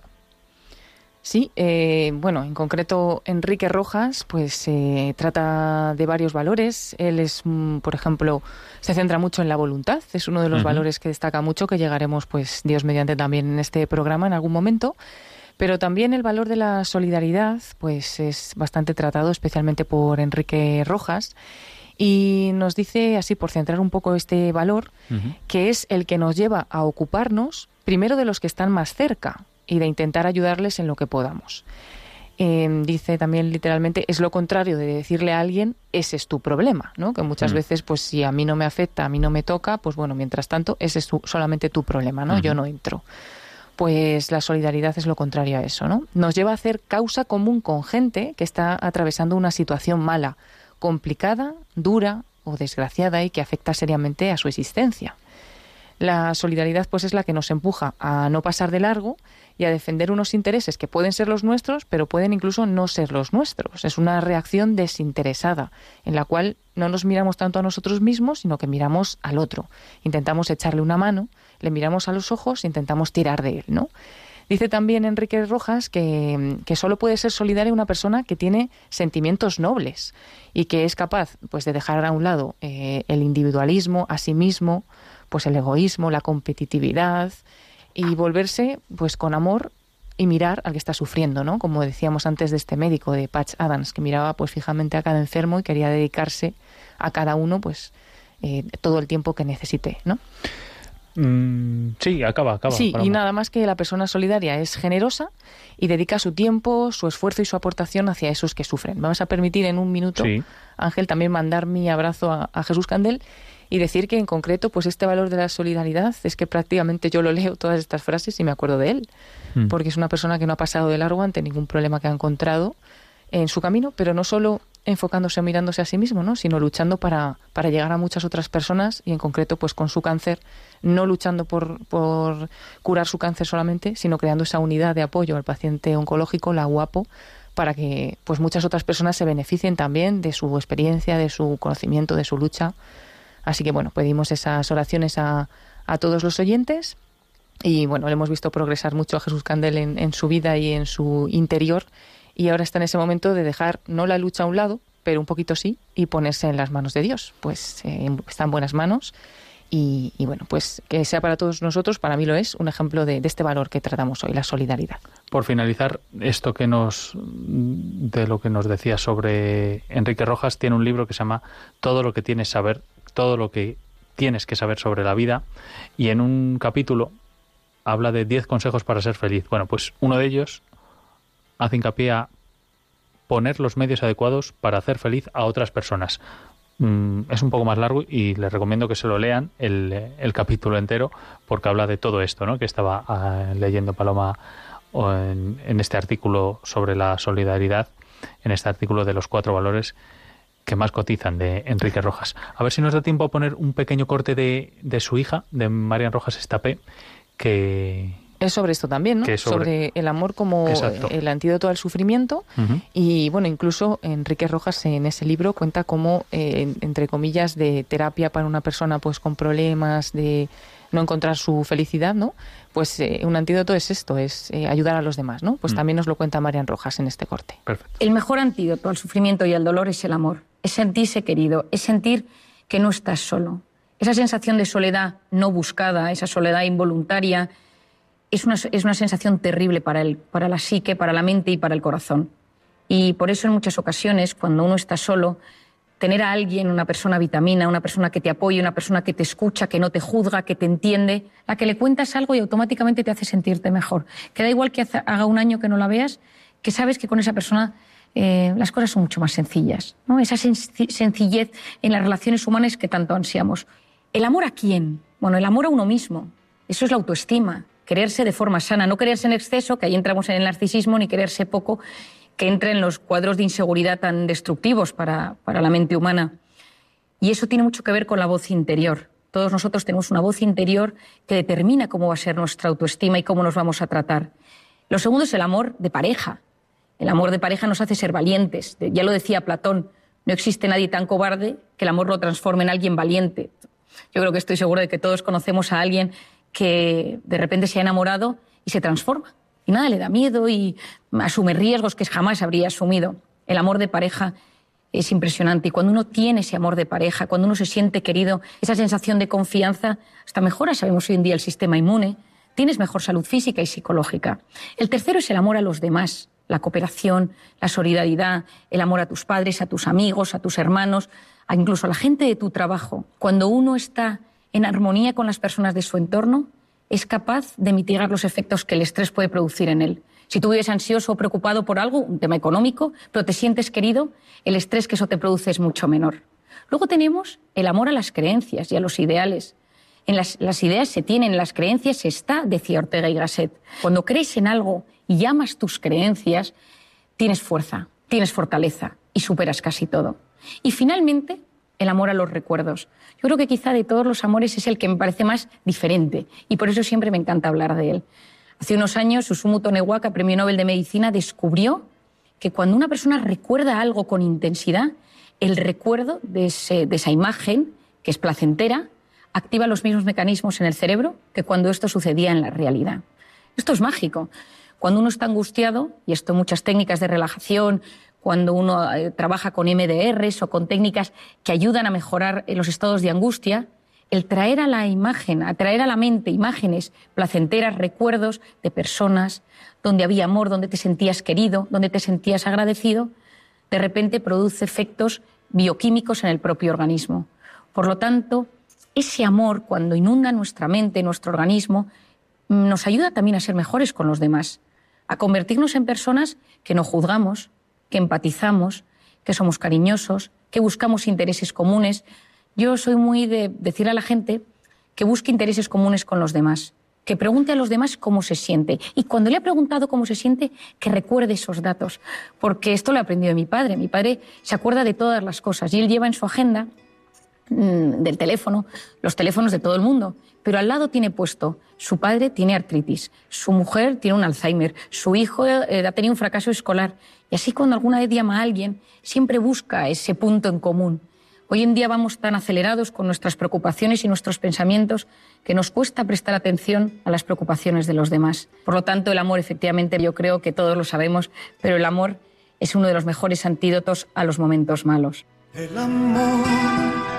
Sí, eh, bueno, en concreto Enrique Rojas, pues se trata de varios valores. Él es, mm, por ejemplo, se centra mucho en la voluntad. Es uno de los valores que destaca mucho, que llegaremos, pues, Dios mediante también en este programa en algún momento. Pero también el valor de la solidaridad, pues es bastante tratado, especialmente por Enrique Rojas. Y nos dice, así por centrar un poco este valor, que es el que nos lleva a ocuparnos primero de los que están más cerca y de intentar ayudarles en lo que podamos. Em, dice también literalmente, es lo contrario de decirle a alguien, ese es tu problema, ¿no? Que muchas veces, pues si a mí no me afecta, a mí no me toca, pues bueno, mientras tanto, ese es solamente tu problema, ¿no? Yo no entro pues la solidaridad es lo contrario a eso, ¿no? Nos lleva a hacer causa común con gente que está atravesando una situación mala, complicada, dura o desgraciada y que afecta seriamente a su existencia. La solidaridad pues es la que nos empuja a no pasar de largo y a defender unos intereses que pueden ser los nuestros, pero pueden incluso no ser los nuestros. Es una reacción desinteresada en la cual no nos miramos tanto a nosotros mismos, sino que miramos al otro. Intentamos echarle una mano, le miramos a los ojos intentamos tirar de él, ¿no? Dice también Enrique Rojas que, que, solo puede ser solidaria una persona que tiene sentimientos nobles y que es capaz pues, de dejar a un lado eh, el individualismo, a sí mismo, pues el egoísmo, la competitividad y volverse pues con amor y mirar al que está sufriendo, ¿no? Como decíamos antes de este médico de Patch Adams que miraba pues fijamente a cada enfermo y quería dedicarse a cada uno pues eh, todo el tiempo que necesite, ¿no? Mm, sí, acaba, acaba. Sí, y nada más que la persona solidaria es generosa y dedica su tiempo, su esfuerzo y su aportación hacia esos que sufren. Vamos a permitir en un minuto, Ángel, también mandar mi abrazo a Jesús Candel y decir que en concreto, pues este valor de la solidaridad es que prácticamente yo lo leo todas estas frases y me acuerdo de él, mm. porque es una persona que no ha pasado de largo ante ningún problema que ha encontrado en su camino, pero no solo enfocándose o mirándose a sí mismo, ¿no? sino luchando para, para llegar a muchas otras personas y en concreto pues con su cáncer, no luchando por, por curar su cáncer solamente, sino creando esa unidad de apoyo al paciente oncológico, la UAPO, para que pues muchas otras personas se beneficien también de su experiencia, de su conocimiento, de su lucha Así que bueno, pedimos esas oraciones a, a todos los oyentes y bueno, le hemos visto progresar mucho a Jesús Candel en, su vida y en su interior y ahora está en ese momento de dejar no la lucha a un lado, pero un poquito sí, y ponerse en las manos de Dios. Pues eh, está en buenas manos y, bueno, pues que sea para todos nosotros, para mí lo es, un ejemplo de, de, este valor que tratamos hoy, la solidaridad. Por finalizar, esto que nos, de lo que nos decía sobre Enrique Rojas, tiene un libro que se llama Todo lo que tienes saber todo lo que tienes que saber sobre la vida y en un capítulo habla de 10 consejos para ser feliz. Bueno, pues uno de ellos hace hincapié a poner los medios adecuados para hacer feliz a otras personas. Mm, es un poco más largo y les recomiendo que se lo lean el, el capítulo entero porque habla de todo esto ¿no? que estaba ah, leyendo Paloma en este artículo sobre la solidaridad, en este artículo de los cuatro valores que más cotizan de Enrique Rojas. A ver si nos da tiempo a poner un pequeño corte de, de su hija, de Marian Rojas Estapé, que, es sobre esto también, ¿no? Sobre... el amor como el antídoto al sufrimiento. Y bueno, incluso Enrique Rojas en ese libro cuenta como, eh, entre comillas, de terapia para una persona pues con problemas de no encontrar su felicidad, ¿no? Pues eh, un antídoto es esto, es eh, ayudar a los demás, ¿no? Pues mm. también nos lo cuenta Marian Rojas en este corte. El mejor antídoto al sufrimiento y al dolor es el amor, es sentirse querido, es sentir que no estás solo. Esa sensación de soledad no buscada, esa soledad involuntaria, es una, es una sensación terrible para, el, para la psique, para la mente y para el corazón. Y por eso en muchas ocasiones, cuando uno está solo, tener a alguien, una persona vitamina, una persona que te apoye, una persona que te escucha, que no te juzga, que te entiende, la que le cuentas algo y automáticamente te hace sentirte mejor. Que da igual que haga un año que no la veas, que sabes que con esa persona eh, las cosas son mucho más sencillas. Esa sencillez en las relaciones humanas que tanto ansiamos. ¿El amor a quién? Bueno, el amor a uno mismo. Eso es la autoestima quererse de forma sana, no quererse en exceso, que ahí entramos en el narcisismo, ni quererse poco, que entre en los cuadros de inseguridad tan destructivos para, para la mente humana. Y eso tiene mucho que ver con la voz interior. Todos nosotros tenemos una voz interior que determina cómo va a ser nuestra autoestima y cómo nos vamos a tratar. Lo segundo es el amor de pareja. El amor de pareja nos hace ser valientes. Ya lo decía Platón, no existe nadie tan cobarde que el amor lo transforme en alguien valiente. Yo creo que estoy segura de que todos conocemos a alguien que de repente se ha enamorado y se transforma. Y nada, le da miedo y asume riesgos que jamás habría asumido. El amor de pareja es impresionante. Y cuando uno tiene ese amor de pareja, cuando uno se siente querido, esa sensación de confianza, hasta mejora, sabemos hoy en día, el sistema inmune, tienes mejor salud física y psicológica. El tercero es el amor a los demás, la cooperación, la solidaridad, el amor a tus padres, a tus amigos, a tus hermanos, incluso a la gente de tu trabajo. Cuando uno está en armonía con las personas de su entorno, es capaz de mitigar los efectos que el estrés puede producir en él. Si tú vives ansioso o preocupado por algo, un tema económico, pero te sientes querido, el estrés que eso te produce es mucho menor. Luego tenemos el amor a las creencias y a los ideales. En las, las ideas se tienen, en las creencias se está, decía Ortega y Gasset. Cuando crees en algo y llamas tus creencias, tienes fuerza, tienes fortaleza y superas casi todo. Y finalmente, el amor a los recuerdos. Yo creo que quizá de todos los amores es el que me parece más diferente y por eso siempre me encanta hablar de él. Hace unos años, Susumu Tonewaka, premio Nobel de Medicina, descubrió que cuando una persona recuerda algo con intensidad, el recuerdo de, esa imagen, que es placentera, activa los mismos mecanismos en el cerebro que cuando esto sucedía en la realidad. Esto es mágico. Cuando uno está angustiado, y esto muchas técnicas de relajación, cuando uno eh, trabaja con MDRs o con técnicas que ayudan a mejorar eh, los estados de angustia, el traer a la imagen, a traer a la mente imágenes placenteras, recuerdos de personas donde había amor, donde te sentías querido, donde te sentías agradecido, de repente produce efectos bioquímicos en el propio organismo. Por lo tanto, ese amor, cuando inunda nuestra mente, nuestro organismo, nos ayuda también a ser mejores con los demás, a convertirnos en personas que no juzgamos, que empatizamos, que somos cariñosos, que buscamos intereses comunes. Yo soy muy de decir a la gente que busque intereses comunes con los demás, que pregunte a los demás cómo se siente. Y cuando le ha preguntado cómo se siente, que recuerde esos datos. Porque esto lo he aprendido de mi padre. Mi padre se acuerda de todas las cosas y él lleva en su agenda del teléfono los teléfonos de todo el mundo. Pero al lado tiene puesto, su padre tiene artritis, su mujer tiene un Alzheimer, su hijo eh, ha tenido un fracaso escolar. Y así cuando alguna vez llama a alguien, siempre busca ese punto en común. Hoy en día vamos tan acelerados con nuestras preocupaciones y nuestros pensamientos que nos cuesta prestar atención a las preocupaciones de los demás. Por lo tanto, el amor, efectivamente, yo creo que todos lo sabemos, pero el amor es uno de los mejores antídotos a los momentos malos. El amor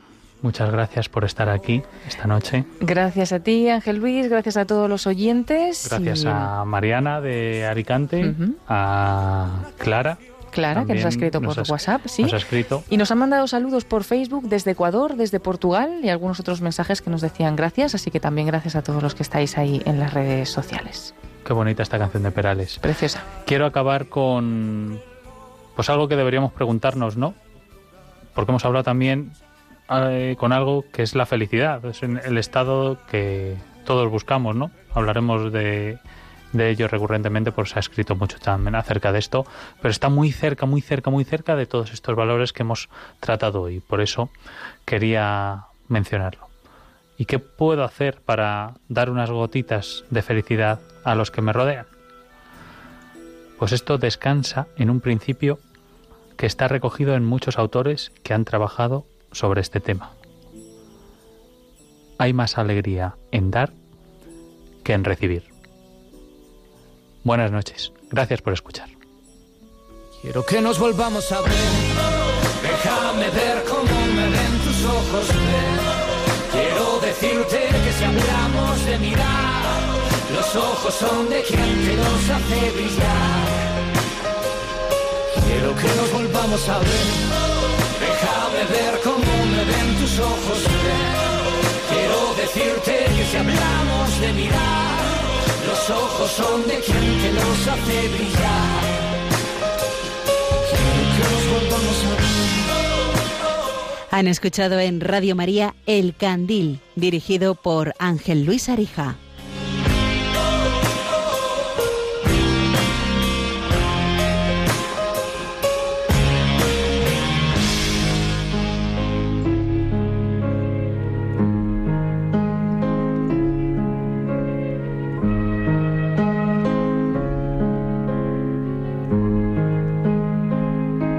Muchas gracias por estar aquí esta noche. Gracias a ti, Ángel Luis, gracias a todos los oyentes. Gracias y- a Mariana de Alicante, a Clara. Clara, que nos ha escrito por WhatsApp, sí. Nos ha escrito. Y nos han mandado saludos por Facebook desde Ecuador, desde Portugal y algunos otros mensajes que nos decían gracias, así que también gracias a todos los que estáis ahí en las redes sociales. Qué bonita esta canción de Perales. Preciosa. Quiero acabar con pues algo que deberíamos preguntarnos, ¿no? Porque hemos hablado también eh, con algo que es la felicidad, es el estado que todos buscamos, ¿no? Hablaremos de, ello recurrentemente porque se ha escrito mucho también acerca de esto, pero está muy cerca, muy cerca, muy cerca de todos estos valores que hemos tratado hoy. Por eso quería mencionarlo. ¿Y qué puedo hacer para dar unas gotitas de felicidad a los que me rodean? Pues esto descansa en un principio que está recogido en muchos autores que han trabajado sobre este tema. Hay más alegría en dar que en recibir. Buenas noches. Gracias por escuchar. Quiero que nos volvamos a ver. Déjame ver cómo me ven tus ojos. Quiero decirte que si hablamos de mirar, los ojos son de quien te los hace brillar. Quiero que nos volvamos a ver. Ver cómo me ven tus ojos. Quiero decirte que si hablamos de mirar, los ojos son de quien te los hace brillar. Que nos volvamos a ver. Han escuchado en Radio María El Candil, dirigido por Ángel Luis Arija.